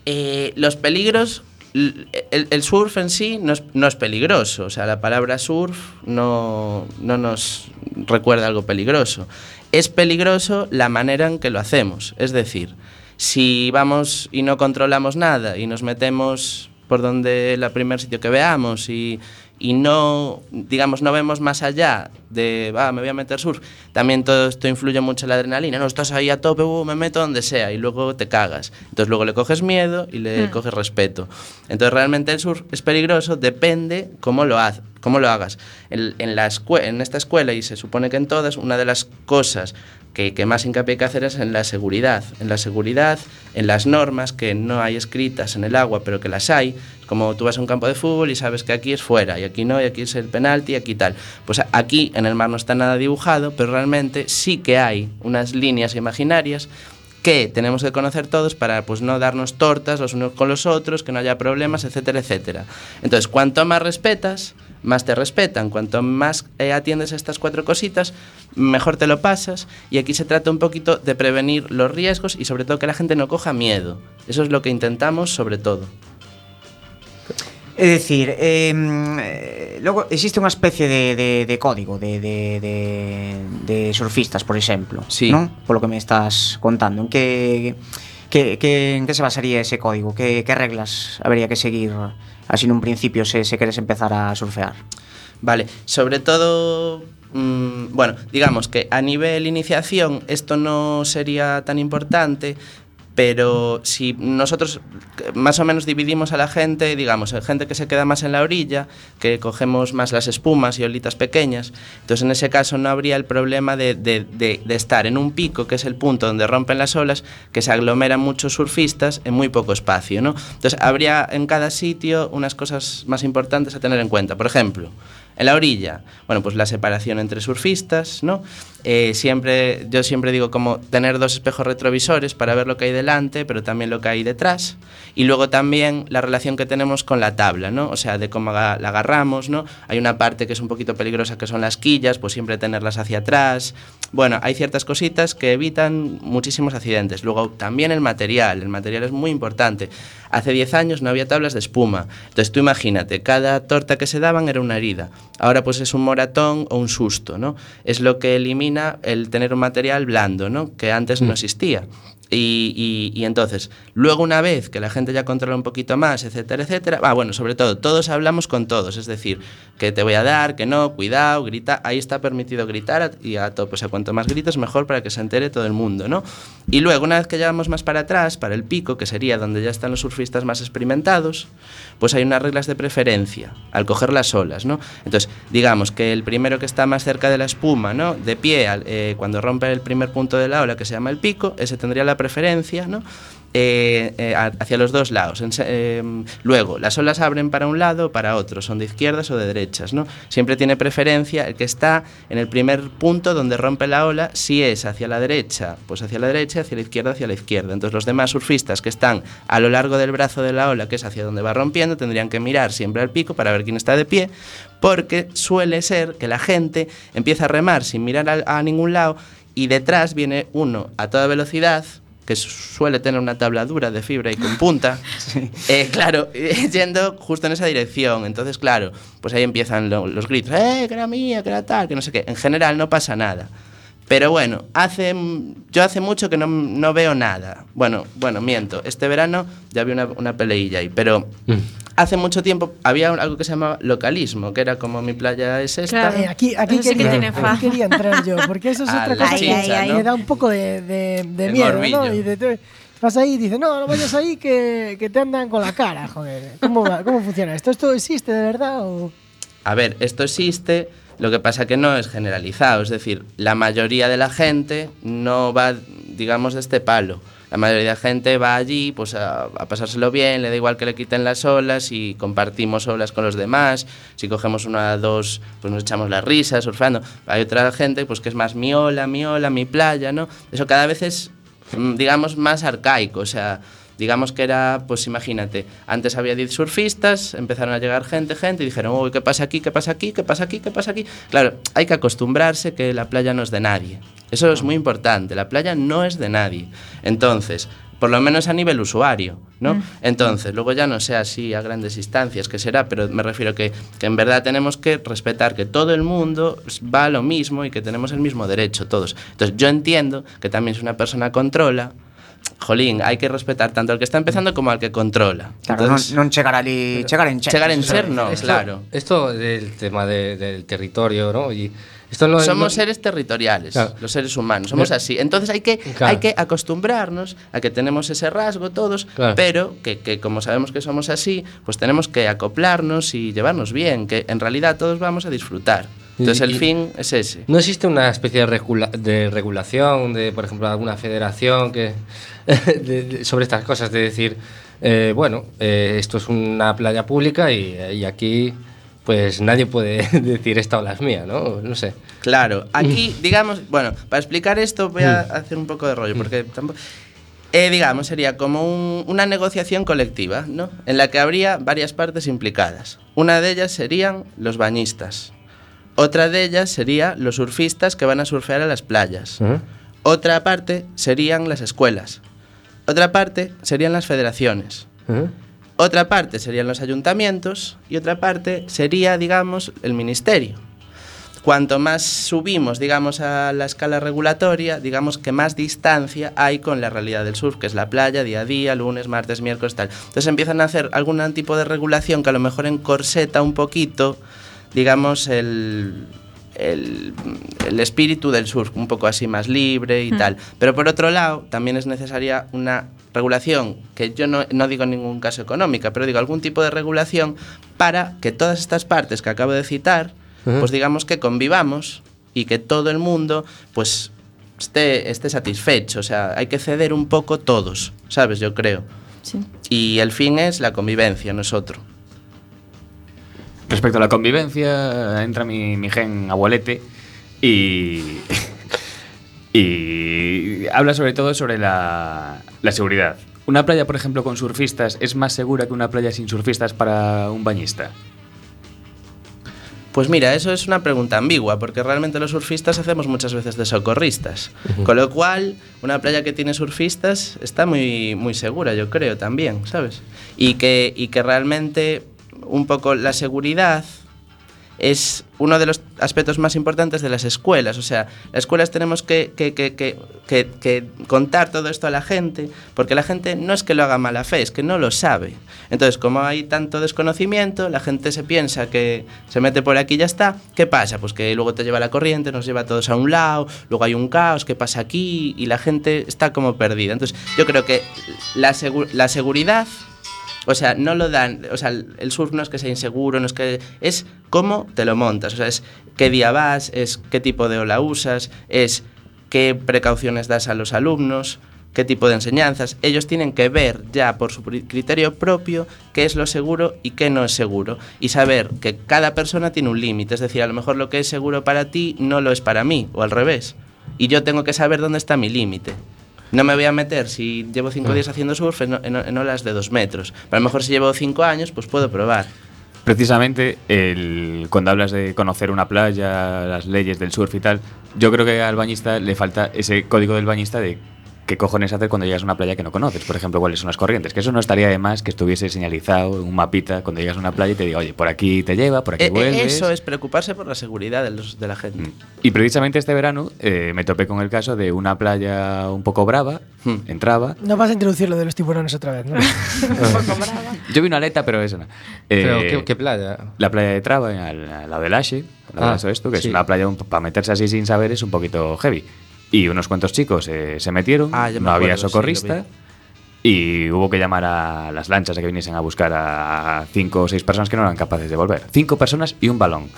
Eh, los peligros, el surf en sí no es, no es peligroso, o sea, la palabra surf no, no nos recuerda algo peligroso. Es peligroso la manera en que lo hacemos, es decir, si vamos y no controlamos nada y nos metemos por donde el primer sitio que veamos y, y no, digamos, no vemos más allá de, va, me voy a meter surf, también todo esto influye mucho en la adrenalina, no, estás ahí a tope, uh, me meto donde sea y luego te cagas. Entonces luego le coges miedo y le Mm. coges respeto. Entonces realmente el surf es peligroso, depende cómo lo, haz, cómo lo hagas. En, en, la en esta escuela, y se supone que en todas, una de las cosas que, que más hincapié hay que hacer es en la seguridad. En la seguridad, en las normas que no hay escritas en el agua, pero que las hay. Como tú vas a un campo de fútbol y sabes que aquí es fuera, y aquí no, y aquí es el penalti, y aquí tal. Pues aquí en el mar no está nada dibujado, pero realmente sí que hay unas líneas imaginarias que tenemos que conocer todos para pues no darnos tortas los unos con los otros, que no haya problemas, etcétera, etcétera. Entonces, cuanto más respetas, más te respetan. Cuanto más eh, atiendes a estas cuatro cositas, mejor te lo pasas. Y aquí se trata un poquito de prevenir los riesgos y sobre todo que la gente no coja miedo. Eso es lo que intentamos sobre todo. É dicir, eh, logo existe unha especie de, de, de código de, de, de, de surfistas, por exemplo, sí. non? Polo que me estás contando, en que que, que en que se basaría ese código? Que, que reglas habría que seguir así nun principio se, se queres empezar a surfear? Vale, sobre todo mm, bueno, digamos que a nivel iniciación esto no sería tan importante, pero si nosotros más o menos dividimos a la gente, digamos, gente que se queda más en la orilla, que cogemos más las espumas y olitas pequeñas, entonces en ese caso no habría el problema de estar en un pico, que es el punto donde rompen las olas, que se aglomeran muchos surfistas en muy poco espacio, ¿no? Entonces habría en cada sitio unas cosas más importantes a tener en cuenta. Por ejemplo, En la orilla, bueno, pues la separación entre surfistas, ¿no? Eh, siempre, yo siempre digo como tener dos espejos retrovisores para ver lo que hay delante, pero también lo que hay detrás. Y luego también la relación que tenemos con la tabla, ¿no? O sea, de cómo la agarramos, ¿no? Hay una parte que es un poquito peligrosa que son las quillas, pues siempre tenerlas hacia atrás. Bueno, hay ciertas cositas que evitan muchísimos accidentes. Luego también el material, el material es muy importante. Hace 10 años no había tablas de espuma. Entonces tú imagínate, cada torta que se daban era una herida. Ahora pues es un moratón o un susto, ¿no? Es lo que elimina el tener un material blando, ¿no? Que antes no existía. Y, y- y entonces, luego una vez que la gente ya controla un poquito más, etcétera, etcétera, ah, bueno, sobre todo, todos hablamos con todos, es decir, que te voy a dar, que no, cuidado, grita, ahí está permitido gritar y a tope, o sea, cuanto más gritos mejor para que se entere todo el mundo, ¿no? Y luego, una vez que llevamos más para atrás, para el pico, que sería donde ya están los surfistas más experimentados, pues hay unas reglas de preferencia al coger las olas, ¿no? Entonces, digamos que el primero que está más cerca de la espuma, ¿no? De pie, eh, cuando rompe el primer punto de la ola, que se llama el pico, ese tendría la preferencia, ¿no? Eh, eh, hacia los dos lados. Eh, luego, las olas abren para un lado o para otro, son de izquierdas o de derechas, ¿no? Siempre tiene preferencia el que está en el primer punto donde rompe la ola, si es hacia la derecha, pues hacia la derecha, hacia la izquierda, hacia la izquierda. Entonces los demás surfistas que están a lo largo del brazo de la ola, que es hacia donde va rompiendo, tendrían que mirar siempre al pico para ver quién está de pie, porque suele ser que la gente empieza a remar sin mirar a ningún lado y detrás viene uno a toda velocidad que suele tener una tabla dura de fibra y con punta, eh, claro, yendo justo en esa dirección. Entonces, claro, pues ahí empiezan lo- los gritos, ¡eh, que era mía, que era tal, que no sé qué! En general no pasa nada. Pero bueno, hace, yo hace mucho que no, no veo nada. Bueno, bueno, miento. Este verano ya vi una, una peleilla ahí, pero hace mucho tiempo había algo que se llamaba localismo, que era como mi playa es esta. Claro. Eh, aquí aquí, Eso sí que quería, tiene aquí quería entrar yo, porque eso es Ah, otra cosa que chicha, me ¿no? da un poco de, de, de miedo, morbillo. ¿no? Y de- de- vas ahí y dices, no, no vayas ahí que, que te andan con la cara, joder. ¿Cómo, va- ¿Cómo funciona esto? ¿Esto existe de verdad o...? A ver, esto existe, lo que pasa que no es generalizado, es decir, la mayoría de la gente no va, digamos, de este palo. La mayoría de la gente va allí pues a, a pasárselo bien, le da igual que le quiten las olas y compartimos olas con los demás. Si cogemos una dos, pues nos echamos la risa surfeando. Hay otra gente pues que es más mi ola, mi ola, mi playa, ¿no? Eso cada vez es, mm, digamos, más arcaico, o sea, Digamos que era, pues imagínate, antes había 10 surfistas, empezaron a llegar gente, gente, y dijeron, uy, ¿qué pasa aquí? ¿Qué pasa aquí? ¿Qué pasa aquí? ¿Qué pasa aquí? Claro, hay que acostumbrarse que la playa no es de nadie. Eso es muy importante, la playa no es de nadie. Entonces, por lo menos a nivel usuario, ¿no? Entonces, luego ya no sé así a grandes instancias que será, pero me refiero que, que en verdad tenemos que respetar que todo el mundo va a lo mismo y que tenemos el mismo derecho todos. Entonces, yo entiendo que también si una persona controla, jolín, hay que respetar tanto al que está empezando como al que controla. Claro, Entonces, non, non chegar ali, chegar en che. chegar en ser, no, Esto- claro. Esto del tema de- del territorio, ¿no? Y esto no Somos seres territoriales, Claro. los seres humanos, somos así. Entonces hay que, Claro. hay que acostumbrarnos a que tenemos ese rasgo todos, Claro. pero que, que como sabemos que somos así, pues tenemos que acoplarnos y llevarnos bien, que en realidad todos vamos a disfrutar. Entonces el y- fin es ese. ¿No existe una especie de, regula- de regulación de, por ejemplo, alguna federación que de- de- sobre estas cosas? De decir, eh, bueno, eh, esto es una playa pública y, y aquí pues nadie puede decir esta ola es mía, ¿no? No sé. Claro, aquí, digamos, bueno, para explicar esto voy a hacer un poco de rollo, porque tampoco... Eh, digamos, sería como un- una negociación colectiva, ¿no? En la que habría varias partes implicadas. Una de ellas serían los bañistas. Otra de ellas sería los surfistas que van a surfear a las playas. Otra parte serían las escuelas. Otra parte serían las federaciones. Otra parte serían los ayuntamientos y otra parte sería, digamos, el ministerio. Cuanto más subimos, digamos, a la escala regulatoria, digamos que más distancia hay con la realidad del surf, que es la playa, día a día, lunes, martes, miércoles, tal. Entonces empiezan a hacer algún tipo de regulación que a lo mejor encorseta un poquito, digamos, el, el, el espíritu del surf, un poco así más libre y tal. Pero por otro lado, también es necesaria una regulación, que yo no, no digo en ningún caso económica, pero digo algún tipo de regulación para que todas estas partes que acabo de citar, pues digamos que convivamos y que todo el mundo, pues esté, esté satisfecho. O sea, hay que ceder un poco todos, ¿sabes? Yo creo. Sí. Y el fin es la convivencia, no es otro. Respecto a la convivencia, entra mi, mi gen abuelete y. y habla sobre todo sobre la, la seguridad. Una playa, por ejemplo, con surfistas, ¿es más segura que una playa sin surfistas para un bañista? Pues mira, eso es una pregunta ambigua, porque realmente los surfistas hacemos muchas veces de socorristas. Con lo cual, una playa que tiene surfistas está muy, muy segura, yo creo, también, ¿sabes? Y que, y que realmente un poco la seguridad es uno de los aspectos más importantes de las escuelas. O sea, las escuelas tenemos que, que- que- que- contar todo esto a la gente, porque la gente no es que lo haga mala fe, es que no lo sabe. Entonces, como hay tanto desconocimiento, la gente se piensa que se mete por aquí y ya está. ¿Qué pasa? Pues que luego te lleva la corriente, nos lleva a todos a un lado, luego hay un caos, ¿qué pasa aquí? Y la gente está como perdida. Entonces, yo creo que la, segu- la seguridad o sea, no lo dan, o sea, el surf no es que sea inseguro, no es que es cómo te lo montas, o sea, es qué día vas, es qué tipo de ola usas, es qué precauciones das a los alumnos, qué tipo de enseñanzas. Ellos tienen que ver ya por su criterio propio qué es lo seguro y qué no es seguro y saber que cada persona tiene un límite, es decir, a lo mejor lo que es seguro para ti no lo es para mí o al revés. Y yo tengo que saber dónde está mi límite. No me voy a meter si llevo cinco días haciendo surf en, en- en olas de dos metros. Pero a lo mejor si llevo cinco años, pues puedo probar. Precisamente, el, cuando hablas de conocer una playa, las leyes del surf y tal, yo creo que al bañista le falta ese código del bañista de qué cojones hacer cuando llegas a una playa que no conoces. Por ejemplo, cuáles son las corrientes. Que eso no estaría de más que estuviese señalizado en un mapita cuando llegas a una playa y te diga, oye, por aquí te lleva, por aquí Eh, eh, vuelves. eso es preocuparse por la seguridad de, los- de la gente. Mm. Y precisamente este verano eh, me topé con el caso de una playa un poco brava, Hmm. entraba. No vas a introducir lo de los tiburones otra vez, ¿no? Yo vi una aleta, pero eso no. Pero, Eh, ¿qué, qué playa? La playa de Traba, al, al lado del Ache, al lado Ah, de esto, que sí. es una playa para meterse así sin saber es un poquito heavy. Y unos cuantos chicos eh, se metieron, Ah, me no había acuerdo, sí, socorrista. lo y hubo que llamar a las lanchas a que viniesen a buscar a cinco o seis personas que no eran capaces de volver. Cinco personas y un balón,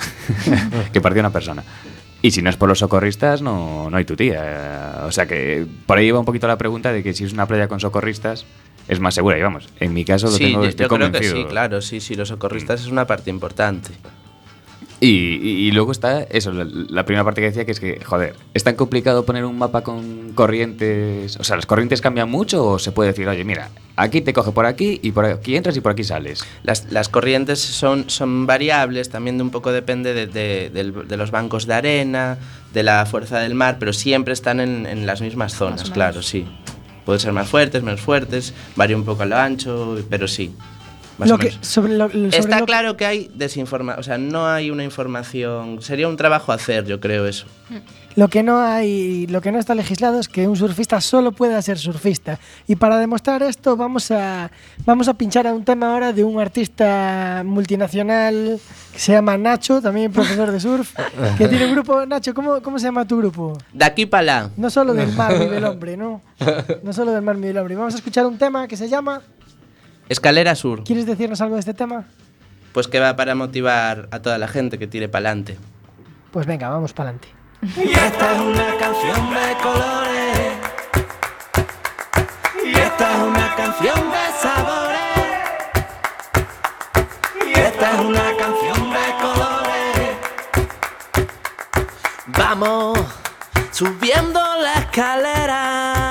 que partió una persona. Y si no es por los socorristas, no, no hay tu tía. O sea que por ahí iba un poquito la pregunta de que si es una playa con socorristas es más segura. Y vamos, en mi caso lo Sí, tengo, yo, estoy yo creo que sí, claro, sí, sí, los socorristas es una parte importante. Y, y- y luego está eso, la, la primera parte que decía que es que, joder, ¿es tan complicado poner un mapa con corrientes? O sea, ¿las corrientes cambian mucho o se puede decir, oye, mira, aquí te coge por aquí y por aquí entras y por aquí sales? Las, las corrientes son, son variables, también de un poco depende de, de- del- de los bancos de arena, de la fuerza del mar, pero siempre están en, en las mismas zonas, claro, sí. Pueden ser más fuertes, menos fuertes, varía un poco a lo ancho, pero sí. Más Lo o que, menos. sobre lo, sobre Está lo- claro que hay desinformación, o sea, no hay una información, sería un trabajo hacer, yo creo eso. Lo que no hay, lo que no está legislado es que un surfista solo pueda ser surfista. Y para demostrar esto vamos a vamos a pinchar a un tema ahora de un artista multinacional que se llama Nacho, también profesor de surf, que tiene un grupo. Nacho, ¿cómo, cómo se llama tu grupo? De aquí para allá. No solo del mar vive el hombre, ¿no? No solo del mar vive el hombre. Vamos a escuchar un tema que se llama. Escalera Sur, ¿Quieres decirnos algo de este tema? pues que va para motivar a toda la gente que tire para adelante. Pues venga, vamos para adelante. Y esta es una canción de colores. Y esta es una canción de sabores. Y esta es una canción de colores. Vamos subiendo la escalera.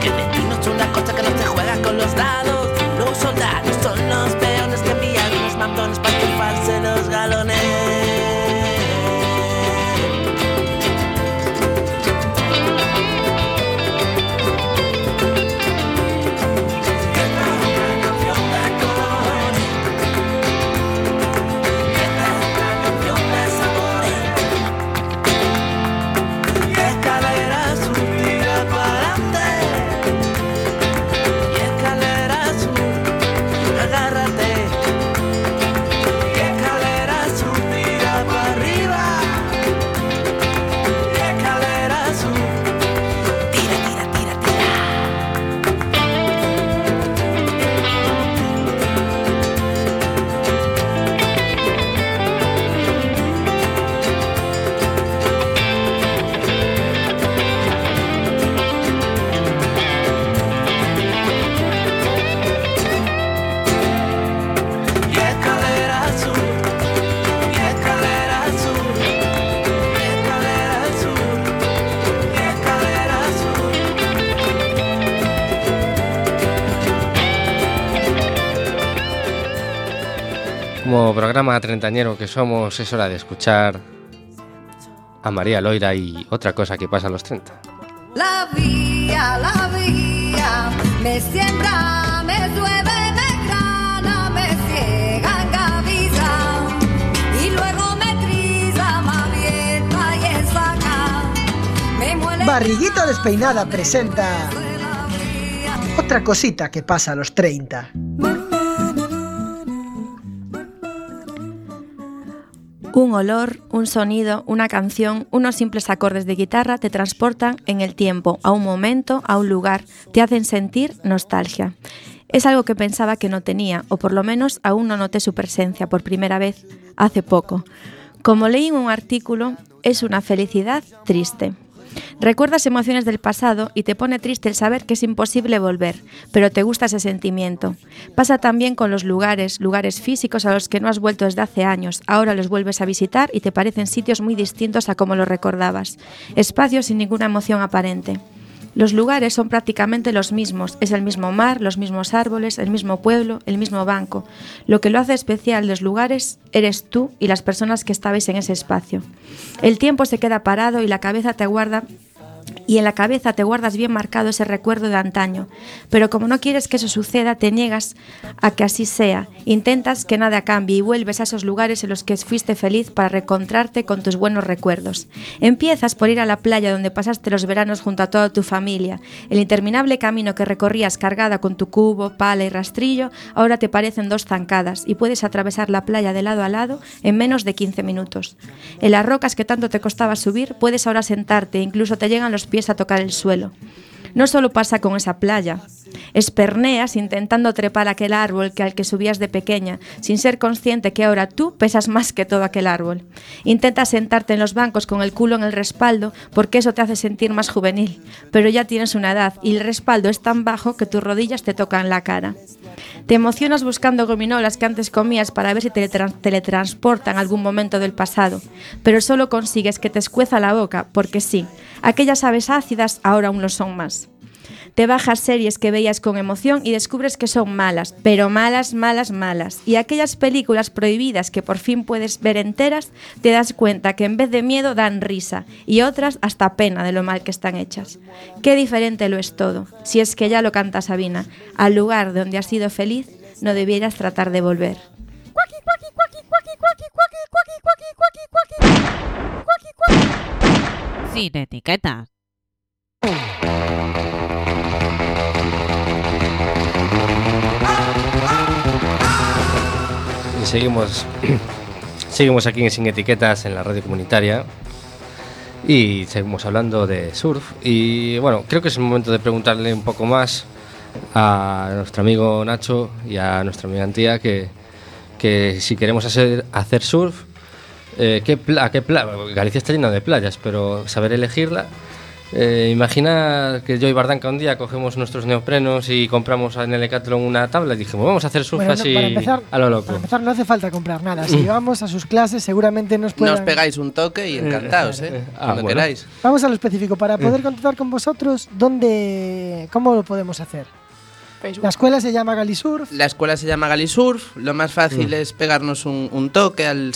Que el destino es una cosa que no se juega con los dados. Programa treintañero que somos, es hora de escuchar a María Loira y otra cosa que pasa a los 30. La vía, la vía, me siembra, me llueve, me grana, me ciega, engaviza, y luego me trisa, me avienta y ensaca, me muele. Barriguita despeinada presenta otra cosita que pasa a los 30. Un olor, un sonido, una canción, unos simples acordes de guitarra te transportan en el tiempo, a un momento, a un lugar, te hacen sentir nostalgia. Es algo que pensaba que no tenía, o por lo menos aún no noté su presencia por primera vez hace poco. Como leí en un artículo, es una felicidad triste. Recuerdas emociones del pasado y te pone triste el saber que es imposible volver, pero te gusta ese sentimiento. Pasa también con los lugares, lugares físicos a los que no has vuelto desde hace años. Ahora los vuelves a visitar y te parecen sitios muy distintos a como los recordabas. Espacios sin ninguna emoción aparente. Los lugares son prácticamente los mismos, es el mismo mar, los mismos árboles, el mismo pueblo, el mismo banco. Lo que lo hace especial los lugares eres tú y las personas que estabais en ese espacio. El tiempo se queda parado y la cabeza te guarda y en la cabeza te guardas bien marcado ese recuerdo de antaño, pero como no quieres que eso suceda, te niegas a que así sea, intentas que nada cambie y vuelves a esos lugares en los que fuiste feliz para reencontrarte con tus buenos recuerdos. Empiezas por ir a la playa donde pasaste los veranos junto a toda tu familia. El interminable camino que recorrías cargada con tu cubo, pala y rastrillo, ahora te parecen dos zancadas y puedes atravesar la playa de lado a lado en menos de 15 minutos. En las rocas que tanto te costaba subir, puedes ahora sentarte e incluso te llegan los pies a tocar el suelo. No solo pasa con esa playa. Esperneas intentando trepar aquel árbol que al que subías de pequeña, sin ser consciente que ahora tú pesas más que todo aquel árbol. Intentas sentarte en los bancos con el culo en el respaldo porque eso te hace sentir más juvenil, pero ya tienes una edad y el respaldo es tan bajo que tus rodillas te tocan la cara. Te emocionas buscando gominolas que antes comías para ver si te teletran- teletransportan algún momento del pasado, pero solo consigues que te escueza la boca, porque sí, aquellas aves ácidas ahora aún lo son más. Te bajas series que veías con emoción y descubres que son malas, pero malas, malas, malas. Y aquellas películas prohibidas que por fin puedes ver enteras, te das cuenta que en vez de miedo dan risa y otras hasta pena de lo mal que están hechas. Qué diferente lo es todo, si es que ya lo canta Sabina. Al lugar donde has sido feliz, no debieras tratar de volver. Sin etiquetas. Seguimos, seguimos aquí en Sin Etiquetas en la radio comunitaria y seguimos hablando de surf. Y bueno, creo que es el momento de preguntarle un poco más a nuestro amigo Nacho y a nuestra amiga Antía que, que si queremos hacer, hacer surf, eh, ¿qué pla- qué pla- Galicia está lleno de playas, pero saber elegirla. Eh, imagina que yo y Bardanca un día cogemos nuestros neoprenos y compramos en el Decathlon una tabla y dijimos, vamos a hacer surf Bueno, no, así para empezar- a lo loco. Para empezar, no hace falta comprar nada. Si vamos a sus clases, seguramente nos puedan... Nos pegáis un toque y encantados, ¿eh? Ah, Cuando bueno. queráis. Vamos a lo específico. Para poder contactar con vosotros, ¿dónde, ¿cómo lo podemos hacer? La escuela se llama Galisurf. La escuela se llama Galisurf. Lo más fácil Mm. es pegarnos un, un toque al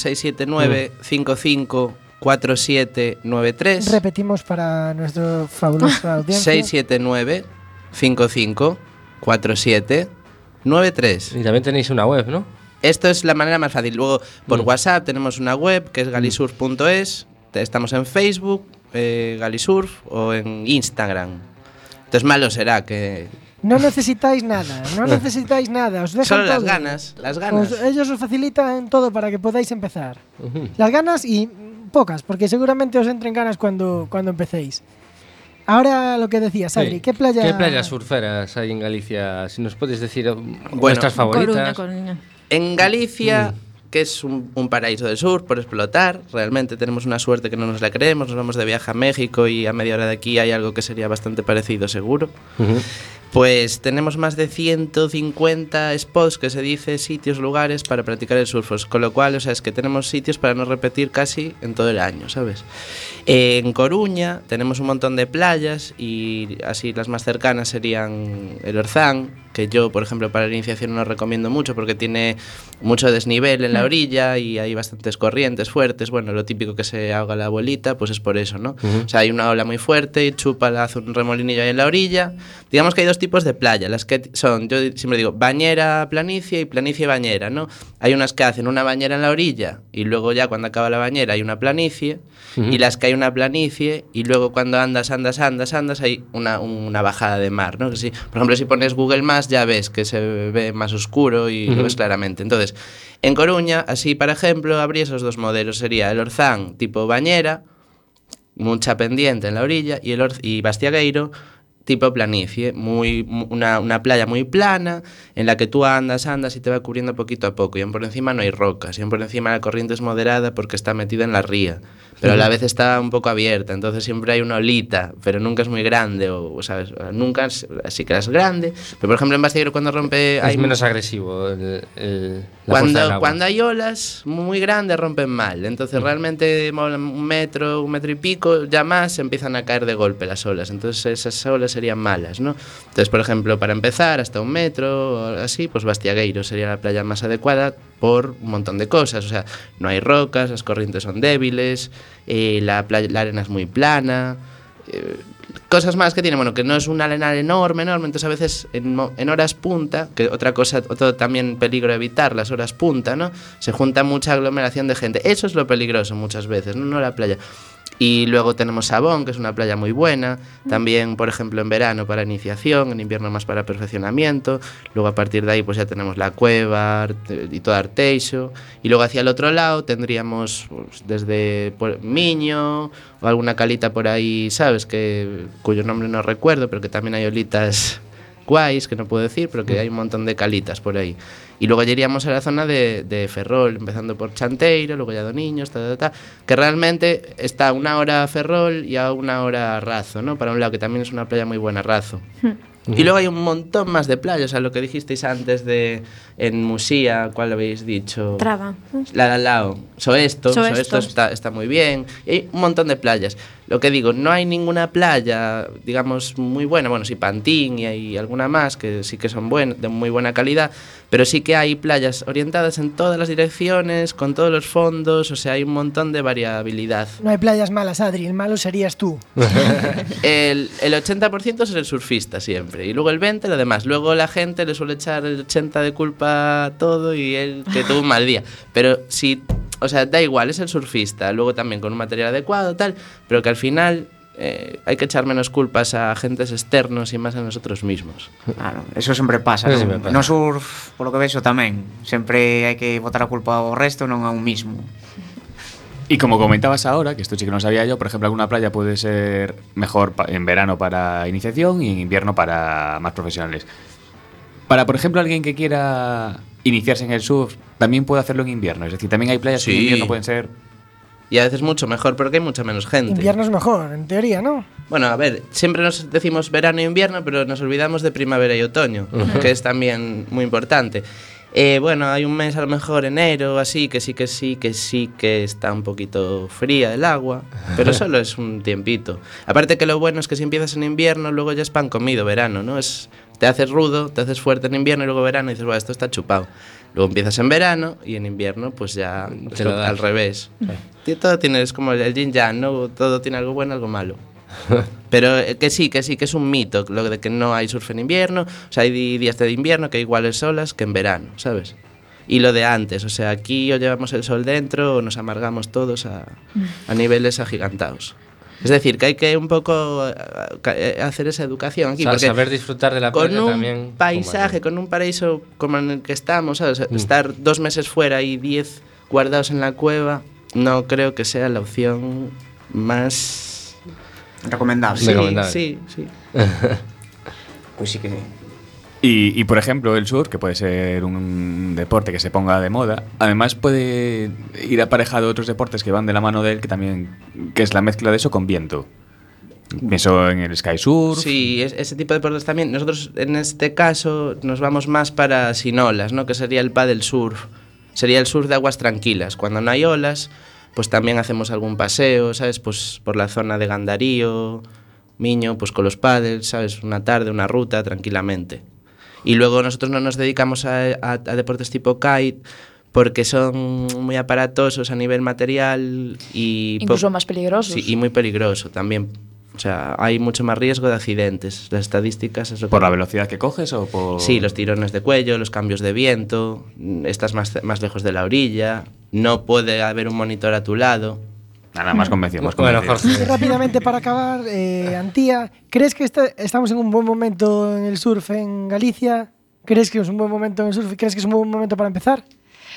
679-55-4793. Repetimos para nuestra fabulosa audiencia. 679-55-4793. Y también tenéis una web, ¿no? Esto es la manera más fácil. Luego, por Mm. WhatsApp tenemos una web que es galisurf.es. Te- Estamos en Facebook, eh, Galisurf, o en Instagram. Entonces, malo será que. No necesitáis nada, no necesitáis nada. Os dejan Solo las ganas, las ganas. Os- ellos os facilitan todo para que podáis empezar. Las ganas y mm, pocas, porque seguramente os entren ganas cuando, cuando empecéis. Ahora lo que decías, Adri, Sí. ¿qué playa? ¿Qué playas surferas hay en Galicia? Si nos puedes decir um, Bueno, vuestras Coruña, favoritas. Coruña. En Galicia, que es un, un paraíso del sur por explotar, realmente tenemos una suerte que no nos la creemos. Nos vamos de viaje a México y a media hora de aquí hay algo que sería bastante parecido, seguro. Pues tenemos más de 150 spots, que se dice, sitios, lugares para practicar el surf. Con lo cual, o sea, es que tenemos sitios para no repetir casi en todo el año, ¿sabes? En Coruña tenemos un montón de playas y así las más cercanas serían el Orzán, que yo, por ejemplo, para la iniciación no recomiendo mucho porque tiene mucho desnivel en la orilla y hay bastantes corrientes fuertes. Bueno, lo típico que se ahoga la abuelita, pues es por eso, ¿no? O sea, hay una ola muy fuerte y chupa, la- hace un remolinillo ahí en la orilla. Digamos que hay dos tipos de playa, las que son, yo siempre digo, bañera, planicie y planicie bañera, ¿no? Hay unas que hacen una bañera en la orilla y luego ya cuando acaba la bañera hay una planicie y las que hay una planicie y luego cuando andas, andas, andas, andas hay una, una bajada de mar, ¿no? Que si, por ejemplo, si pones Google Maps ya ves que se ve más oscuro y lo ves claramente. Entonces, en Coruña, así, por ejemplo, habría esos dos modelos. Sería el Orzán tipo bañera, mucha pendiente en la orilla, y, el Or- y Bastiagueiro tipo planicie, muy, mu- una, una playa muy plana en la que tú andas, andas y te va cubriendo poquito a poco. Y aún por encima no hay rocas, y aún por encima la corriente es moderada porque está metida en la ría, pero a la vez está un poco abierta, entonces siempre hay una olita, pero nunca es muy grande, o, ¿sabes? Nunca es, así que es grande. Pero por ejemplo en Bastiagueiro cuando rompe... Es hay menos agresivo el, el- la del cuando, agua. cuando hay olas muy grandes rompen mal. Entonces realmente un metro, un metro y pico, ya más empiezan a caer de golpe las olas. Entonces esas olas serían malas, ¿no? Entonces, por ejemplo, para empezar, hasta un metro o así, pues Bastiagueiro sería la playa más adecuada por un montón de cosas. O sea, no hay rocas, las corrientes son débiles, eh, la, playa- la arena es muy plana. eh, cosas más que tiene, bueno, que no es un arenal enorme, enorme, entonces a veces en, en horas punta, que otra cosa, otro también peligro evitar, las horas punta, ¿no? Se junta mucha aglomeración de gente. Eso es lo peligroso muchas veces, no, no la playa. Y luego tenemos Sabón, que es una playa muy buena. También, por ejemplo, en verano para iniciación, en invierno más para perfeccionamiento. Luego a partir de ahí pues ya tenemos la cueva Arte- y todo Arteixo. Y luego hacia el otro lado tendríamos pues, desde Miño o alguna calita por ahí, ¿sabes? Que, cuyo nombre no recuerdo, pero que también hay olitas guays, que no puedo decir, pero que hay un montón de calitas por ahí. Y luego ya iríamos a la zona de, de Ferrol, empezando por Chanteiro, luego ya Doniños, ta, ta, ta, que realmente está a una hora a Ferrol y a una hora a Razo, ¿no? Para un lado, que también es una playa muy buena, Razo. Y luego hay un montón más de playas, o sea, lo que dijisteis antes de en Musía, ¿cuál habéis dicho? Traba. La la Lao, Soesto, Soesto. Soesto está, está muy bien. Y hay un montón de playas. Lo que digo, no hay ninguna playa, digamos, muy buena. Bueno, sí, Pantín y hay alguna más que sí que son buen, de muy buena calidad. Pero sí que hay playas orientadas en todas las direcciones, con todos los fondos. O sea, hay un montón de variabilidad. No hay playas malas, Adri. El malo serías tú. El, el 80% es el surfista siempre. Y luego el 20% lo demás. Luego la gente le suele echar el 80% de culpa a todo y él que tuvo un mal día. Pero si, o sea, da igual, es el surfista. Luego también con un material adecuado, tal. Pero que al final eh, hay que echar menos culpas a agentes externos y más a nosotros mismos. Claro, eso sempre pasa. Eso. No surf, polo que vexo tamén, sempre hai que botar a culpa ao resto, non a un mismo. Y como comentabas ahora, que esto sí que no sabía yo, por ejemplo, alguna playa puede ser mejor en verano para iniciación y en invierno para más profesionales. Para, por ejemplo, alguien que quiera iniciarse en el surf, también puede hacerlo en invierno. Es decir, también hay playas que en Sí. invierno pueden ser Y a veces mucho mejor porque hay mucha menos gente. Invierno es mejor, en teoría, ¿no? Bueno, a ver, siempre nos decimos verano e invierno, pero nos olvidamos de primavera y otoño, que es también muy importante. Eh, bueno, hay un mes a lo mejor enero, así, que sí, que sí, que sí, que está un poquito fría el agua, pero solo es un tiempito. Aparte que lo bueno es que si empiezas en invierno, luego ya es pan comido verano, ¿no? Es, te haces rudo, te haces fuerte en invierno y luego verano y dices, bueno, esto está chupado. Luego empiezas en verano y en invierno pues ya Te lo al revés. Todo tiene, es como el yin yang, ¿no? Todo tiene algo bueno, algo malo. Pero eh, que sí, que sí, que es un mito lo de que no hay surf en invierno. O sea, hay días de invierno que hay iguales olas que en verano, ¿sabes? Y lo de antes, o sea, aquí o llevamos el sol dentro o nos amargamos todos a, a niveles agigantados. Es decir, que hay que un poco eh, eh, hacer esa educación aquí. Porque saber disfrutar de la con un también. paisaje, con un paraíso como en el que estamos, ¿sabes? estar dos meses fuera y diez guardados en la cueva, no creo que sea la opción más... Recomendable. Sí, Recomendable. sí, sí. Pois sí que Y, y, por ejemplo, el surf, que puede ser un deporte que se ponga de moda, además puede ir aparejado a otros deportes que van de la mano de él, que también que es la mezcla de eso con viento. Pienso en el sky surf. Sí, es- ese tipo de deportes también. Nosotros en este caso nos vamos más para sin olas, ¿no? Que sería el paddle surf. Sería el surf de aguas tranquilas. Cuando no hay olas, pues también hacemos algún paseo, ¿sabes? Pues por la zona de Gandarío, Miño, pues con los paddles, ¿sabes? Una tarde, una ruta, tranquilamente. Y luego nosotros no nos dedicamos a, a- a deportes tipo kite porque son muy aparatosos a nivel material y... Incluso más peligrosos. Sí, y muy peligroso también. O sea, hay mucho más riesgo de accidentes. Las estadísticas es lo ¿Por que- la velocidad que coges o por...? Sí, los tirones de cuello, los cambios de viento, mm, estás más, más lejos de la orilla, no puede haber un monitor a tu lado. Nada más convencido, más Bueno, convencido. Y Jorge. rápidamente para acabar, eh, Antía, ¿crees que este- estamos en un buen momento en el surf en Galicia? ¿Crees que es un buen momento en el surf? ¿Crees que es un buen momento para empezar?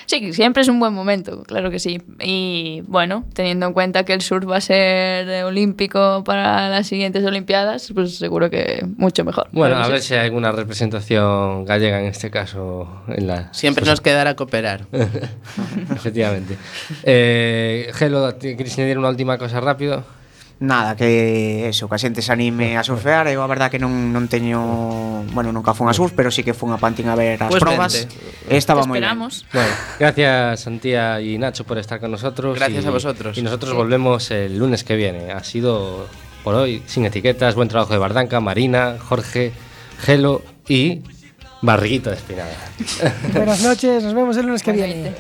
Sí, siempre es un buen momento, claro que sí. Y bueno, teniendo en cuenta que el surf va a ser olímpico para las siguientes Olimpiadas, pues seguro que mucho mejor. Bueno, Claro a ver sí. si hay alguna representación gallega en este caso en la Siempre nos quedará cooperar. Efectivamente. Eh, Gelo, queres añadir unha última cosa rápido? Nada, que eso, que a xente se anime a surfear Eu a verdad que non, non teño Bueno, nunca fun a surf, pero sí que fun a Pantin a ver as Pues probas vente. Estaba moi ben esperamos. Bueno, gracias Santía y Nacho por estar con nosotros. Gracias y- a vosotros. Y nosotros volvemos el lunes que viene. Ha sido por hoy, sin etiquetas, buen trabajo de Bardanca, Marina, Jorge, Gelo y Barriguita de Espinada. Buenas noches, nos vemos el lunes que viene.